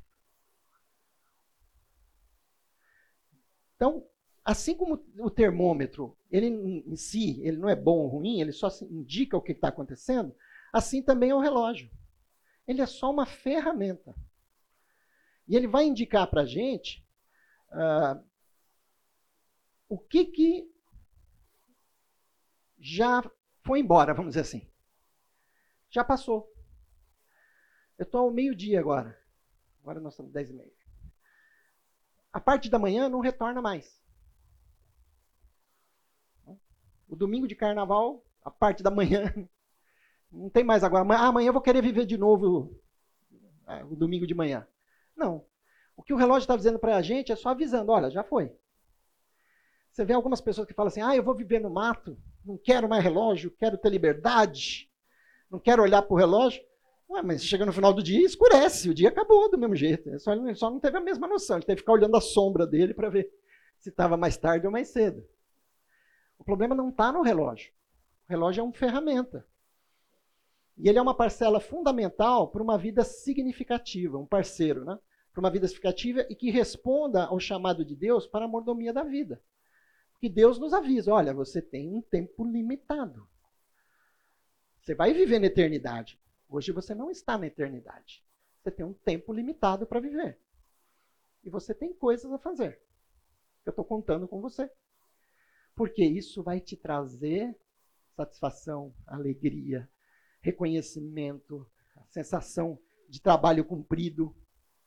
Então, assim como o termômetro, ele em si, ele não é bom ou ruim, ele só indica o que está acontecendo, assim também é o relógio. Ele é só uma ferramenta. E ele vai indicar para a gente uh, o que, que já foi embora, vamos dizer assim. Já passou. Eu estou ao meio-dia agora. Agora nós estamos 10 e meia. A parte da manhã não retorna mais. O domingo de carnaval, a parte da manhã, [laughs] não tem mais agora. Ah, amanhã eu vou querer viver de novo é, o domingo de manhã. Não. O que o relógio está dizendo para a gente é só avisando: olha, já foi. Você vê algumas pessoas que falam assim: ah, eu vou viver no mato, não quero mais relógio, quero ter liberdade, não quero olhar para o relógio. Ué, mas chega no final do dia escurece, o dia acabou do mesmo jeito. Ele só, só não teve a mesma noção, ele teve que ficar olhando a sombra dele para ver se estava mais tarde ou mais cedo. O problema não está no relógio. O relógio é uma ferramenta. E ele é uma parcela fundamental para uma vida significativa, um parceiro, né? Para uma vida significativa e que responda ao chamado de Deus para a mordomia da vida. Porque Deus nos avisa: olha, você tem um tempo limitado. Você vai viver na eternidade. Hoje você não está na eternidade. Você tem um tempo limitado para viver. E você tem coisas a fazer. Eu estou contando com você. Porque isso vai te trazer satisfação, alegria, reconhecimento, sensação de trabalho cumprido.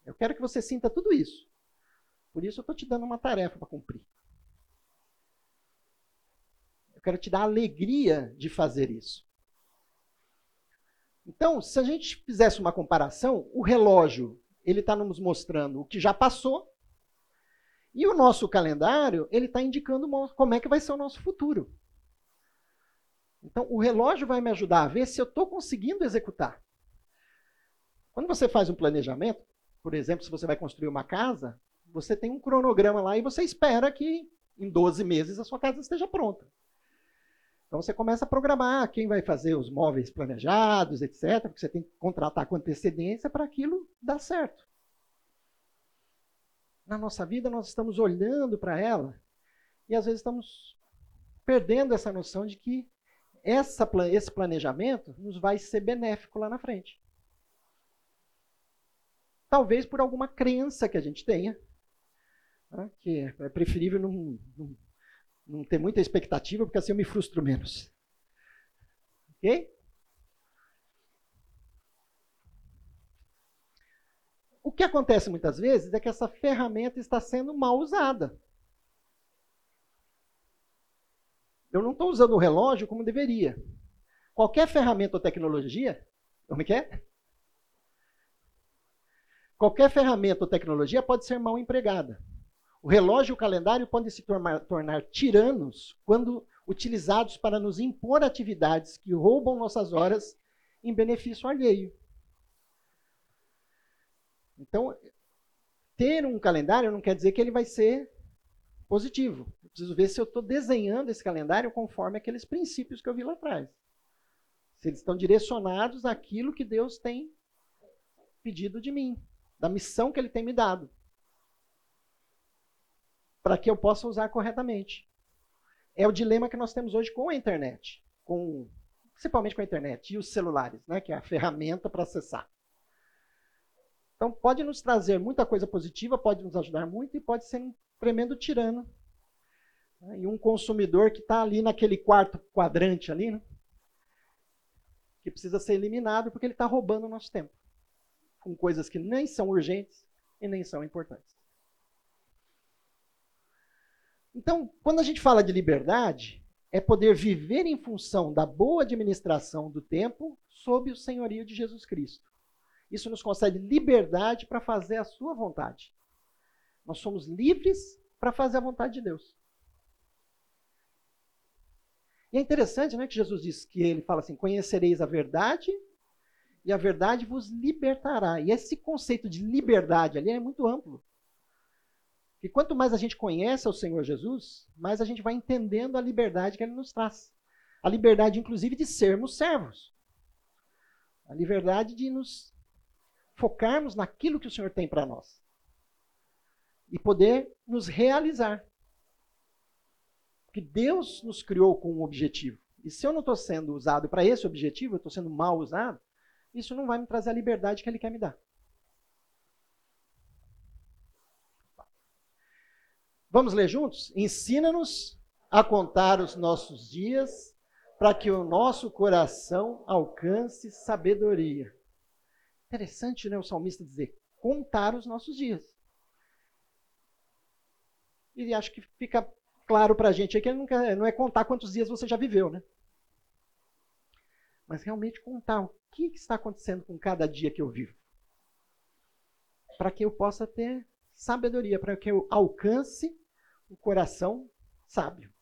Eu quero que você sinta tudo isso. Por isso eu estou te dando uma tarefa para cumprir. Eu quero te dar a alegria de fazer isso. Então, se a gente fizesse uma comparação, o relógio ele está nos mostrando o que já passou e o nosso calendário ele está indicando como é que vai ser o nosso futuro. Então, o relógio vai me ajudar a ver se eu estou conseguindo executar. Quando você faz um planejamento, por exemplo, se você vai construir uma casa, você tem um cronograma lá e você espera que em 12 meses a sua casa esteja pronta. Então você começa a programar quem vai fazer os móveis planejados, etc., porque você tem que contratar com antecedência para aquilo dar certo. Na nossa vida, nós estamos olhando para ela e às vezes estamos perdendo essa noção de que essa, esse planejamento nos vai ser benéfico lá na frente. Talvez por alguma crença que a gente tenha, né, que é preferível não, não, não ter muita expectativa, porque assim eu me frustro menos. Ok? Que acontece muitas vezes é que essa ferramenta está sendo mal usada. Eu não estou usando o relógio como deveria. Qualquer ferramenta ou tecnologia, como é que é? Qualquer ferramenta ou tecnologia pode ser mal empregada. O relógio e o calendário podem se tornar, tornar tiranos quando utilizados para nos impor atividades que roubam nossas horas em benefício alheio. Então, ter um calendário não quer dizer que ele vai ser positivo. Eu preciso ver se eu estou desenhando esse calendário conforme aqueles princípios que eu vi lá atrás. Se eles estão direcionados àquilo que Deus tem pedido de mim, da missão que Ele tem me dado. Para que eu possa usar corretamente. É o dilema que nós temos hoje com a internet, com, principalmente com a internet e os celulares, né, que é a [laughs] ferramenta para acessar. Então, pode nos trazer muita coisa positiva, pode nos ajudar muito e pode ser um tremendo tirano. Né? E um consumidor que está ali naquele quarto quadrante ali, né? que precisa ser eliminado porque ele está roubando o nosso tempo. Com coisas que nem são urgentes e nem são importantes. Então, quando a gente fala de liberdade, é poder viver em função da boa administração do tempo sob o senhorio de Jesus Cristo. Isso nos concede liberdade para fazer a sua vontade. Nós somos livres para fazer a vontade de Deus. E é interessante né, que Jesus diz que ele fala assim: conhecereis a verdade e a verdade vos libertará. E esse conceito de liberdade ali é muito amplo. E quanto mais a gente conhece o Senhor Jesus, mais a gente vai entendendo a liberdade que ele nos traz. A liberdade, inclusive, de sermos servos. A liberdade de nos focarmos naquilo que o Senhor tem para nós. E poder nos realizar. Porque Deus nos criou com um objetivo. E se eu não estou sendo usado para esse objetivo, eu estou sendo mal usado, isso não vai me trazer a liberdade que Ele quer me dar. Vamos ler juntos? Ensina-nos a contar os nossos dias para que o nosso coração alcance sabedoria. Interessante, né, o salmista dizer, contar os nossos dias. E acho que fica claro para a gente aqui, não, não é contar quantos dias você já viveu, né? Mas realmente contar o que está acontecendo com cada dia que eu vivo. Para que eu possa ter sabedoria, para que eu alcance o coração sábio.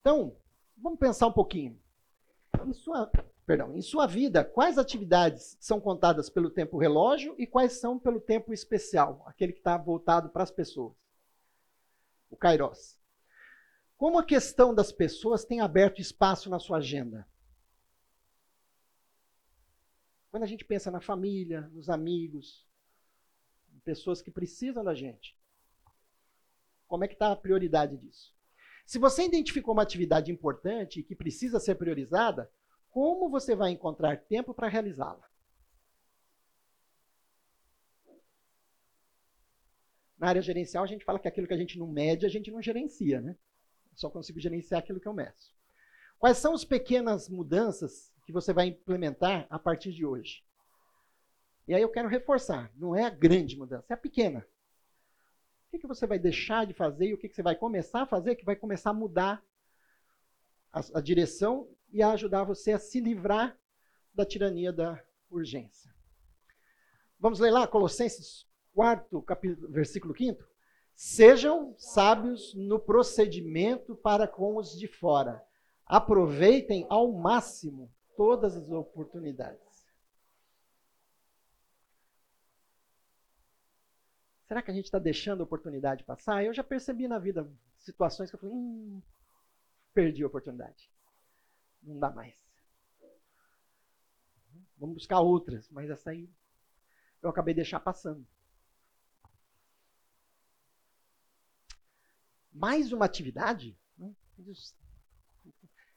Então, vamos pensar um pouquinho. Em sua, perdão, em sua vida, quais atividades são contadas pelo tempo relógio e quais são pelo tempo especial, aquele que está voltado para as pessoas? O Kairos. Como a questão das pessoas tem aberto espaço na sua agenda? Quando a gente pensa na família, nos amigos, em pessoas que precisam da gente, como é que está a prioridade disso? Se você identificou uma atividade importante e que precisa ser priorizada, como você vai encontrar tempo para realizá-la? Na área gerencial, a gente fala que aquilo que a gente não mede, a gente não gerencia, né? Só consigo gerenciar aquilo que eu meço. Quais são as pequenas mudanças que você vai implementar a partir de hoje? E aí eu quero reforçar, não é a grande mudança, é a pequena que, que você vai deixar de fazer e o que, que você vai começar a fazer que vai começar a mudar a, a direção e a ajudar você a se livrar da tirania da urgência. Vamos ler lá Colossenses 4, capítulo, versículo 5? Sejam sábios no procedimento para com os de fora. Aproveitem ao máximo todas as oportunidades. Será que a gente está deixando a oportunidade passar? Eu já percebi na vida situações que eu falei, hum, perdi a oportunidade. Não dá mais. Vamos buscar outras, mas essa aí eu acabei de deixar passando. Mais uma atividade? Né?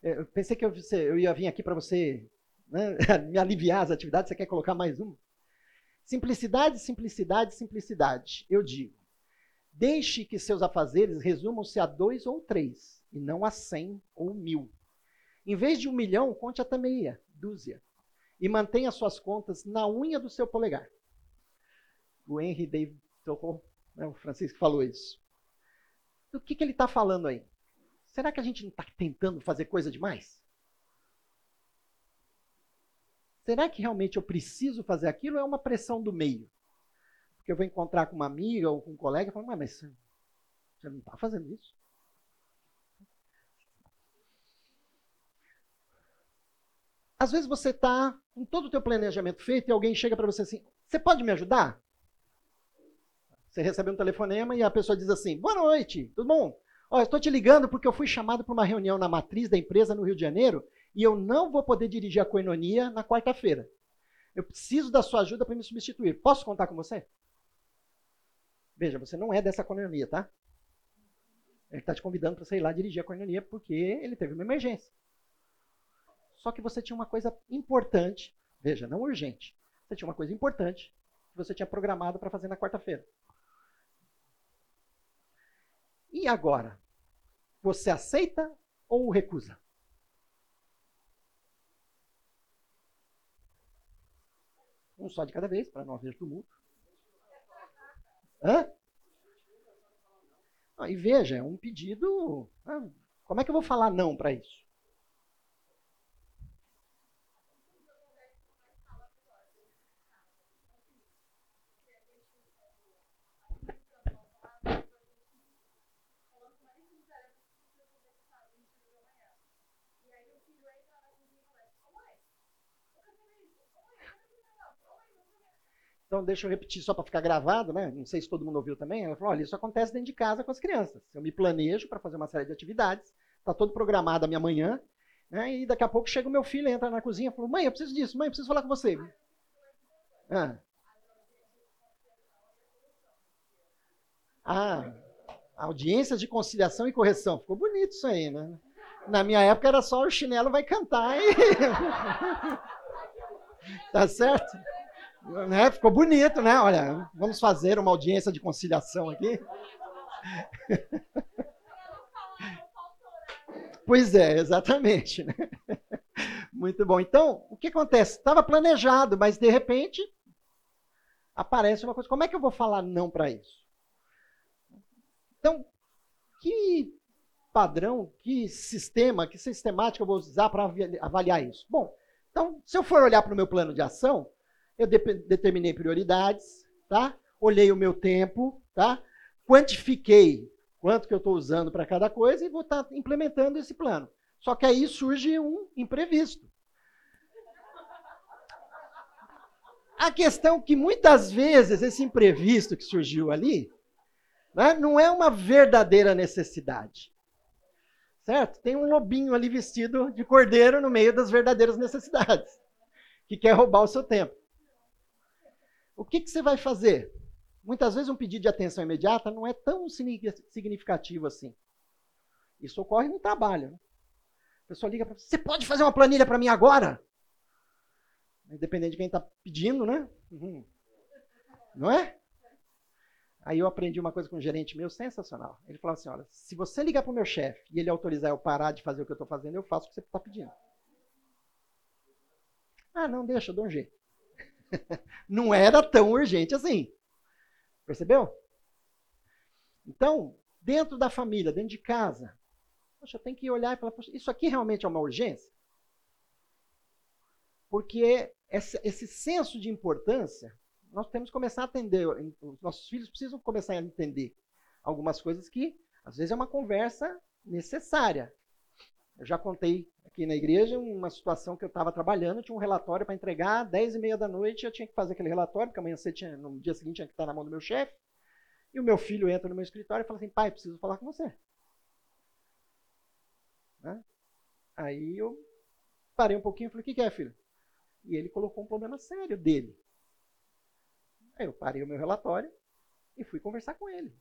Eu pensei que eu ia vir aqui para você né, [laughs] me aliviar as atividades. Você quer colocar mais uma? Simplicidade, simplicidade, simplicidade. Eu digo, deixe que seus afazeres resumam-se a dois ou três, e não a cem ou mil. Em vez de um milhão, conte até meia, dúzia. E mantenha suas contas na unha do seu polegar. O Henry David Thoreau, né, o Francisco falou isso. Do que, que ele está falando aí? Será que a gente não está tentando fazer coisa demais? Será que realmente eu preciso fazer aquilo é uma pressão do meio? Porque eu vou encontrar com uma amiga ou com um colega e falar, mas você não está fazendo isso? Às vezes você está com todo o teu planejamento feito e alguém chega para você assim, você pode me ajudar? Você recebe um telefonema e a pessoa diz assim, boa noite, tudo bom? Ó, estou te ligando porque eu fui chamado para uma reunião na matriz da empresa no Rio de Janeiro e eu não vou poder dirigir a coinonia na quarta-feira. Eu preciso da sua ajuda para me substituir. Posso contar com você? Veja, você não é dessa coinonia, tá? Ele está te convidando para você ir lá dirigir a coinonia porque ele teve uma emergência. Só que você tinha uma coisa importante, veja, não urgente. Você tinha uma coisa importante que você tinha programado para fazer na quarta-feira. E agora? Você aceita ou recusa? Um só de cada vez, para não haver tumulto. Hã? Ah, e veja, é um pedido. Ah, como é que eu vou falar não para isso? Então, deixa eu repetir só para ficar gravado, né? Não sei se todo mundo ouviu também. Ela falou: olha, isso acontece dentro de casa com as crianças. Eu me planejo para fazer uma série de atividades, está todo programado a minha manhã. Né? E daqui a pouco chega o meu filho, entra na cozinha e fala: Mãe, eu preciso disso, mãe, eu preciso falar com você. Ah. Ah, audiências de conciliação e correção. Ficou bonito isso aí, né? Na minha época era só o chinelo vai cantar e. [laughs] tá certo? Né? Ficou bonito, né? Olha, vamos fazer uma audiência de conciliação aqui. Pois é, exatamente. Né? Muito bom. Então, o que acontece? Estava planejado, mas de repente aparece uma coisa. Como é que eu vou falar não para isso? Então, que padrão, que sistema, que sistemática eu vou usar para avaliar isso? Bom, então, se eu for olhar para o meu plano de ação, eu de determinei prioridades, tá? Olhei o meu tempo, tá? Quantifiquei quanto que eu estou usando para cada coisa e vou estar tá implementando esse plano. Só que aí surge um imprevisto. A questão que muitas vezes esse imprevisto que surgiu ali né, não é uma verdadeira necessidade. Certo? Tem um lobinho ali vestido de cordeiro no meio das verdadeiras necessidades, que quer roubar o seu tempo. O que, que você vai fazer? Muitas vezes um pedido de atenção imediata não é tão significativo assim. Isso ocorre no trabalho. Né? A pessoa liga para você, você pode fazer uma planilha para mim agora? Independente de quem está pedindo, né? Uhum. Não é? Aí eu aprendi uma coisa com um gerente meu sensacional. Ele falou assim: olha, se você ligar para o meu chefe e ele autorizar eu parar de fazer o que eu estou fazendo, eu faço o que você está pedindo. Ah, não, deixa, eu dou um jeito. Não era tão urgente assim. Percebeu? Então, dentro da família, dentro de casa, poxa, tem que olhar e falar, isso aqui realmente é uma urgência? Porque esse, esse senso de importância, nós temos que começar a atender, os nossos filhos precisam começar a entender algumas coisas que, às vezes, é uma conversa necessária. Eu já contei aqui na igreja uma situação que eu estava trabalhando, tinha um relatório para entregar, 10 e meia da noite, eu tinha que fazer aquele relatório, porque amanhã tinha, no dia seguinte tinha que estar na mão do meu chefe. E o meu filho entra no meu escritório e fala assim, pai, preciso falar com você. Né? Aí eu parei um pouquinho e falei, o que, que é, filho? E ele colocou um problema sério dele. Aí eu parei o meu relatório e fui conversar com ele.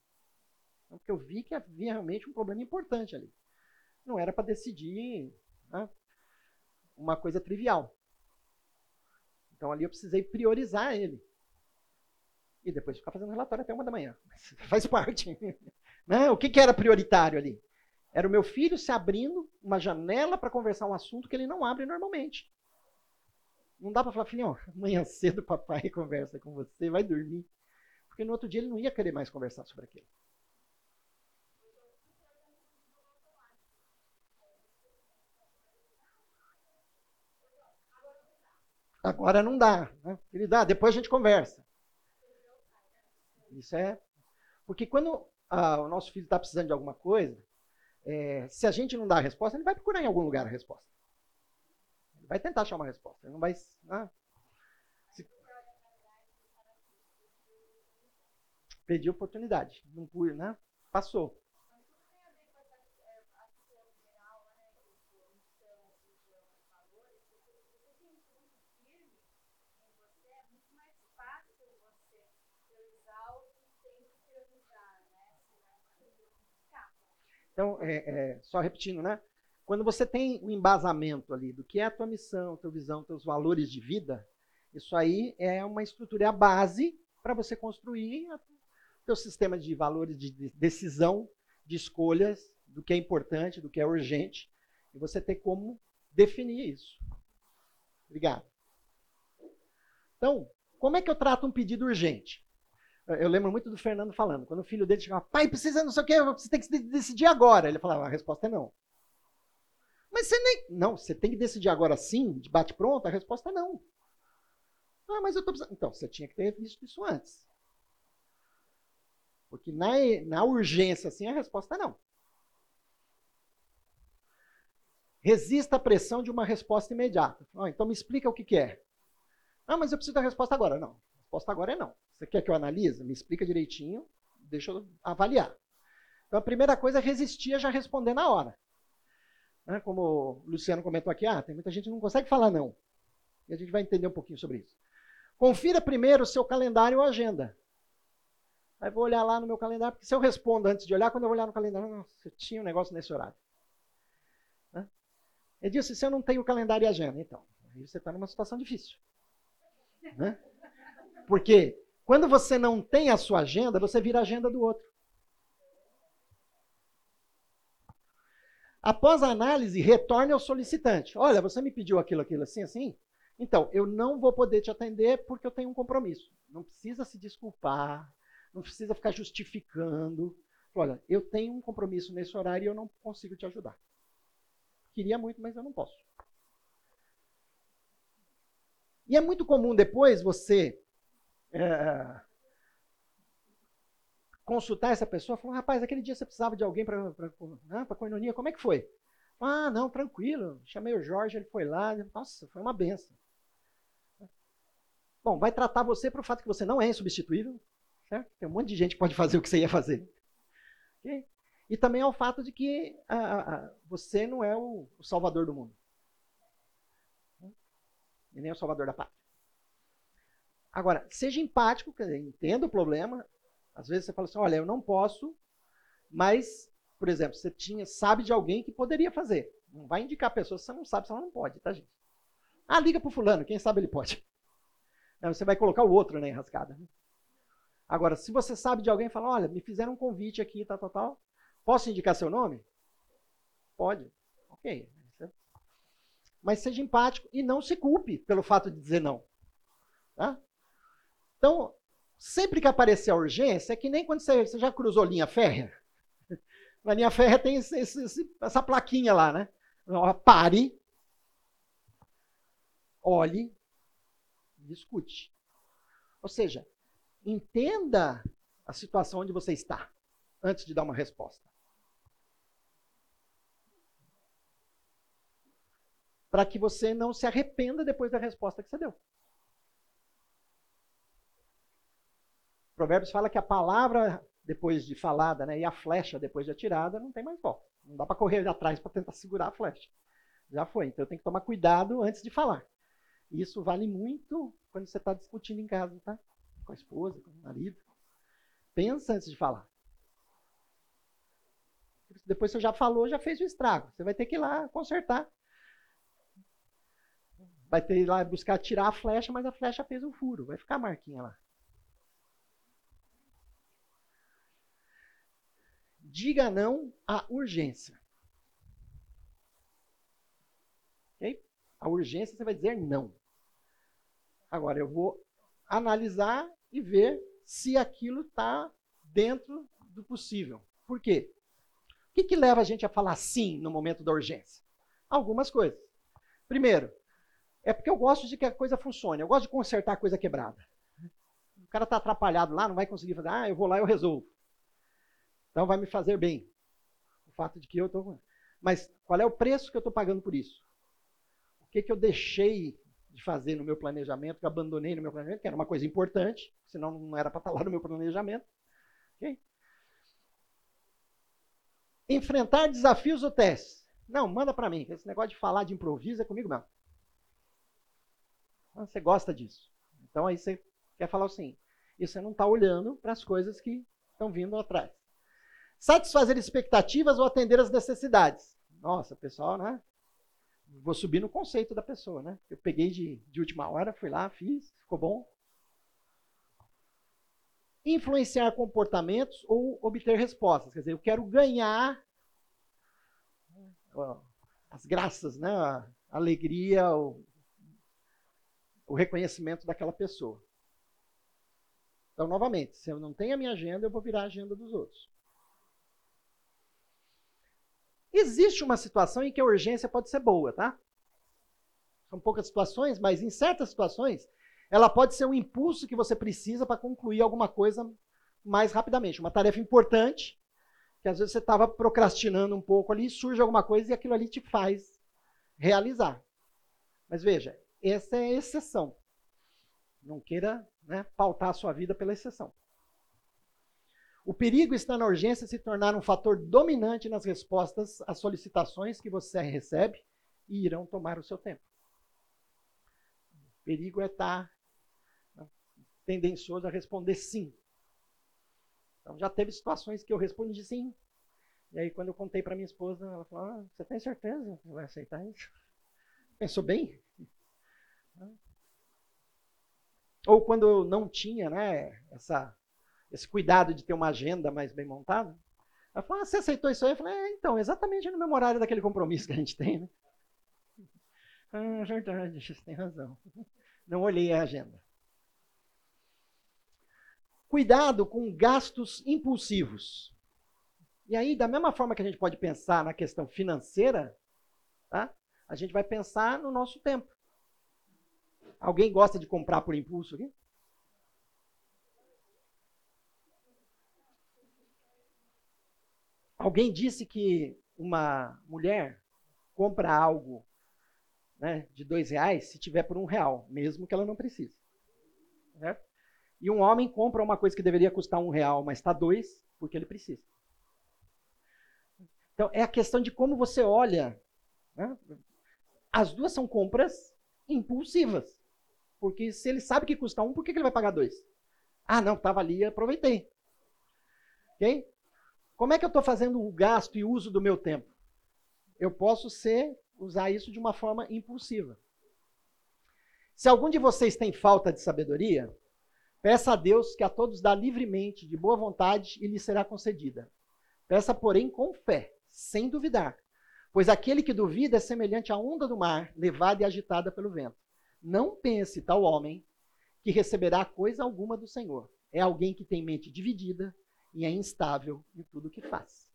Porque eu vi que havia realmente um problema importante ali. Não era para decidir né? uma coisa trivial. Então ali eu precisei priorizar ele. E depois ficar fazendo relatório até uma da manhã. [laughs] Faz parte. [laughs] né? O que, que era prioritário ali? Era o meu filho se abrindo uma janela para conversar um assunto que ele não abre normalmente. Não dá para falar, filhinho, amanhã cedo papai [laughs] conversa com você, vai dormir. Porque no outro dia ele não ia querer mais conversar sobre aquilo. Agora não dá. Né? Ele dá, depois a gente conversa. Isso é. Porque quando ah, o nosso filho está precisando de alguma coisa, é, se a gente não dá a resposta, ele vai procurar em algum lugar a resposta. Ele vai tentar achar uma resposta. Ele não vai. Ah, se... Perdi oportunidade. Não pude, né? Passou. Então, é, é, só repetindo, né? Quando você tem o um embasamento ali do que é a tua missão, tua visão, teus valores de vida, isso aí é uma estrutura, é a base para você construir o teu sistema de valores de decisão, de escolhas, do que é importante, do que é urgente, e você ter como definir isso. Obrigado. Então, como é que eu trato um pedido urgente? Eu lembro muito do Fernando falando, quando o filho dele chegava, pai, precisa não sei o quê, você tem que decidir agora. Ele falava, a resposta é não. Mas você nem. Não, você tem que decidir agora sim, de bate-pronto? A resposta é não. Ah, mas eu estou precisando. Então, você tinha que ter visto isso antes. Porque na, na urgência, assim, a resposta é não. Resista à pressão de uma resposta imediata. Então me explica o que, que é. Ah, mas eu preciso da resposta agora. Não, resposta agora é não. Você quer que eu analise? Me explica direitinho, deixa eu avaliar. Então a primeira coisa é resistir a já responder na hora. Né? Como o Luciano comentou aqui, ah, tem muita gente que não consegue falar não. E a gente vai entender um pouquinho sobre isso. Confira primeiro o seu calendário ou agenda. Aí vou olhar lá no meu calendário, porque se eu respondo antes de olhar, quando eu olhar no calendário, nossa, eu tinha um negócio nesse horário. Né? Ele disse, se eu não tenho calendário e agenda, então, aí você está numa situação difícil. Né? Porque quando você não tem a sua agenda, você vira a agenda do outro. Após a análise, retorne ao solicitante. Olha, você me pediu aquilo, aquilo, assim, assim. Então, eu não vou poder te atender porque eu tenho um compromisso. Não precisa se desculpar, não precisa ficar justificando. Olha, eu tenho um compromisso nesse horário e eu não consigo te ajudar. Queria muito, mas eu não posso. E é muito comum depois você é, consultar essa pessoa, falar, rapaz, aquele dia você precisava de alguém para né, coinonia, como é que foi? Ah, não, tranquilo, chamei o Jorge, ele foi lá, nossa, foi uma benção. Bom, vai tratar você para o fato que você não é insubstituível, certo? Tem um monte de gente que pode fazer o que você ia fazer. Okay? E também ao fato de que você não é o, o salvador do mundo. E nem o salvador da pátria. Agora, seja empático, quer dizer, entenda o problema, às vezes você fala assim, olha, eu não posso, mas, por exemplo, você tinha, sabe de alguém que poderia fazer. Não vai indicar a pessoa se você não sabe se ela não pode, tá, gente? Ah, liga para o fulano, quem sabe ele pode. [laughs] você vai colocar o outro na enrascada. Né? Agora, se você sabe de alguém, fala, olha, me fizeram um convite aqui, tal, tal, tal. Posso indicar seu nome? Pode. Ok. Mas seja empático e não se culpe pelo fato de dizer não. Tá? Então, sempre que aparecer a urgência, é que nem quando você, você já cruzou linha férrea. [laughs] Na linha férrea tem esse, esse, essa plaquinha lá, né? Pare, olhe, discute. Ou seja, entenda a situação onde você está antes de dar uma resposta. Para que você não se arrependa depois da resposta que você deu. Provérbios fala que a palavra depois de falada né, e a flecha depois de atirada não tem mais volta. Não dá para correr atrás para tentar segurar a flecha. Já foi. Então tem que tomar cuidado antes de falar. Isso vale muito quando você está discutindo em casa, tá? Com a esposa, com o marido. Pensa antes de falar. Depois você já falou, já fez o estrago. Você vai ter que ir lá consertar. Vai ter que ir lá buscar tirar a flecha, mas a flecha fez um furo. Vai ficar a marquinha lá. Diga não à urgência. Okay? A urgência você vai dizer não. Agora eu vou analisar e ver se aquilo está dentro do possível. Por quê? O que, que leva a gente a falar sim no momento da urgência? Algumas coisas. Primeiro, é porque eu gosto de que a coisa funcione. Eu gosto de consertar a coisa quebrada. O cara está atrapalhado lá, não vai conseguir fazer. Ah, eu vou lá eu resolvo. Então vai me fazer bem. O fato de que eu estou. Mas qual é o preço que eu estou pagando por isso? O que, que eu deixei de fazer no meu planejamento, que eu abandonei no meu planejamento, que era uma coisa importante, senão não era para estar lá no meu planejamento. Okay? Enfrentar desafios ou testes. Não, manda para mim. Esse negócio de falar de improviso é comigo mesmo. Ah, você gosta disso. Então aí você quer falar assim. E você não está olhando para as coisas que estão vindo atrás. Satisfazer expectativas ou atender as necessidades. Nossa, pessoal, né? Vou subir no conceito da pessoa, né? Eu peguei de, de última hora, fui lá, fiz, ficou bom. Influenciar comportamentos ou obter respostas. Quer dizer, eu quero ganhar as graças, né? a alegria, o, o reconhecimento daquela pessoa. Então, novamente, se eu não tenho a minha agenda, eu vou virar a agenda dos outros. Existe uma situação em que a urgência pode ser boa, tá? São poucas situações, mas em certas situações, ela pode ser um impulso que você precisa para concluir alguma coisa mais rapidamente. Uma tarefa importante, que às vezes você estava procrastinando um pouco ali, surge alguma coisa e aquilo ali te faz realizar. Mas veja, essa é a exceção. Não queira né, pautar a sua vida pela exceção. O perigo está na urgência se tornar um fator dominante nas respostas às solicitações que você recebe e irão tomar o seu tempo. O perigo é estar né, tendencioso a responder sim. Então já teve situações que eu respondi sim. E aí quando eu contei para minha esposa, ela falou: ah, "Você tem certeza que vai aceitar isso?" [laughs] Pensou bem? Ou quando eu não tinha, né, essa esse cuidado de ter uma agenda mais bem montada. Ela falou: ah, você aceitou isso aí? Eu falei: é, então, exatamente no mesmo horário daquele compromisso que a gente tem, né? [laughs] Ah, verdade, você tem razão. [laughs] Não olhei a agenda. Cuidado com gastos impulsivos. E aí, da mesma forma que a gente pode pensar na questão financeira, tá? a gente vai pensar no nosso tempo. Alguém gosta de comprar por impulso aqui? Alguém disse que uma mulher compra algo né, de dois reais se tiver por um real, mesmo que ela não precise. Certo? E um homem compra uma coisa que deveria custar um real, mas está dois, porque ele precisa. Então, é a questão de como você olha. Né? As duas são compras impulsivas. Porque se ele sabe que custa um, por que ele vai pagar dois? Ah, não, estava ali, aproveitei. Ok? Como é que eu estou fazendo o gasto e uso do meu tempo? Eu posso ser, usar isso de uma forma impulsiva. Se algum de vocês tem falta de sabedoria, peça a Deus que a todos dá livremente, de boa vontade, e lhe será concedida. Peça, porém, com fé, sem duvidar. Pois aquele que duvida é semelhante à onda do mar, levada e agitada pelo vento. Não pense tal homem que receberá coisa alguma do Senhor. É alguém que tem mente dividida, e é instável em tudo que faz.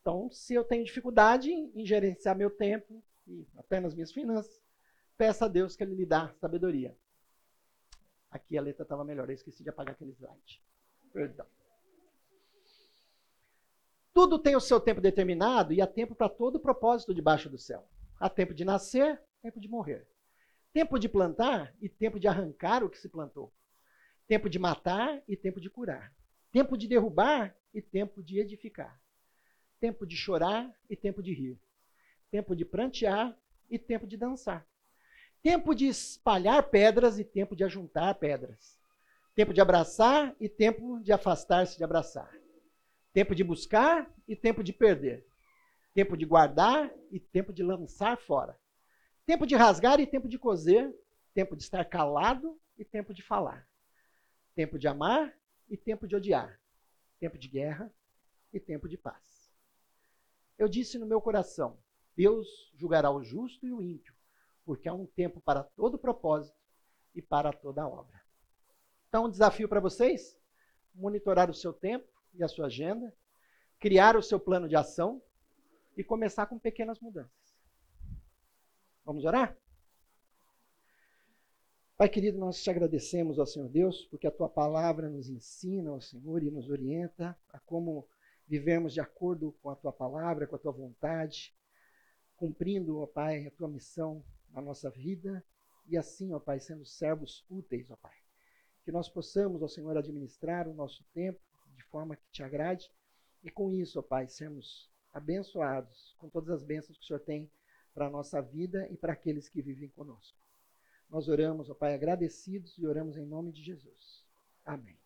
Então, se eu tenho dificuldade em gerenciar meu tempo e apenas minhas finanças, peça a Deus que Ele lhe dá sabedoria. Aqui a letra estava melhor, eu esqueci de apagar aquele slide. Perdão. Tudo tem o seu tempo determinado e há tempo para todo propósito debaixo do céu. Há tempo de nascer, tempo de morrer. Tempo de plantar e tempo de arrancar o que se plantou. Tempo de matar e tempo de curar. Tempo de derrubar e tempo de edificar. Tempo de chorar e tempo de rir. Tempo de prantear e tempo de dançar. Tempo de espalhar pedras e tempo de ajuntar pedras. Tempo de abraçar e tempo de afastar-se de abraçar. Tempo de buscar e tempo de perder. Tempo de guardar e tempo de lançar fora. Tempo de rasgar e tempo de coser. Tempo de estar calado e tempo de falar. Tempo de amar e tempo de odiar, tempo de guerra e tempo de paz. Eu disse no meu coração: Deus julgará o justo e o ímpio, porque há um tempo para todo propósito e para toda obra. Então, um desafio para vocês: monitorar o seu tempo e a sua agenda, criar o seu plano de ação e começar com pequenas mudanças. Vamos orar? Pai querido, nós te agradecemos ao Senhor Deus, porque a tua palavra nos ensina, ao Senhor, e nos orienta a como vivemos de acordo com a tua palavra, com a tua vontade, cumprindo, ó Pai, a tua missão na nossa vida e assim, ó Pai, sendo servos úteis, ó Pai. Que nós possamos, ó Senhor, administrar o nosso tempo de forma que te agrade e com isso, ó Pai, sermos abençoados com todas as bênçãos que o Senhor tem para a nossa vida e para aqueles que vivem conosco. Nós oramos, ó Pai, agradecidos e oramos em nome de Jesus. Amém.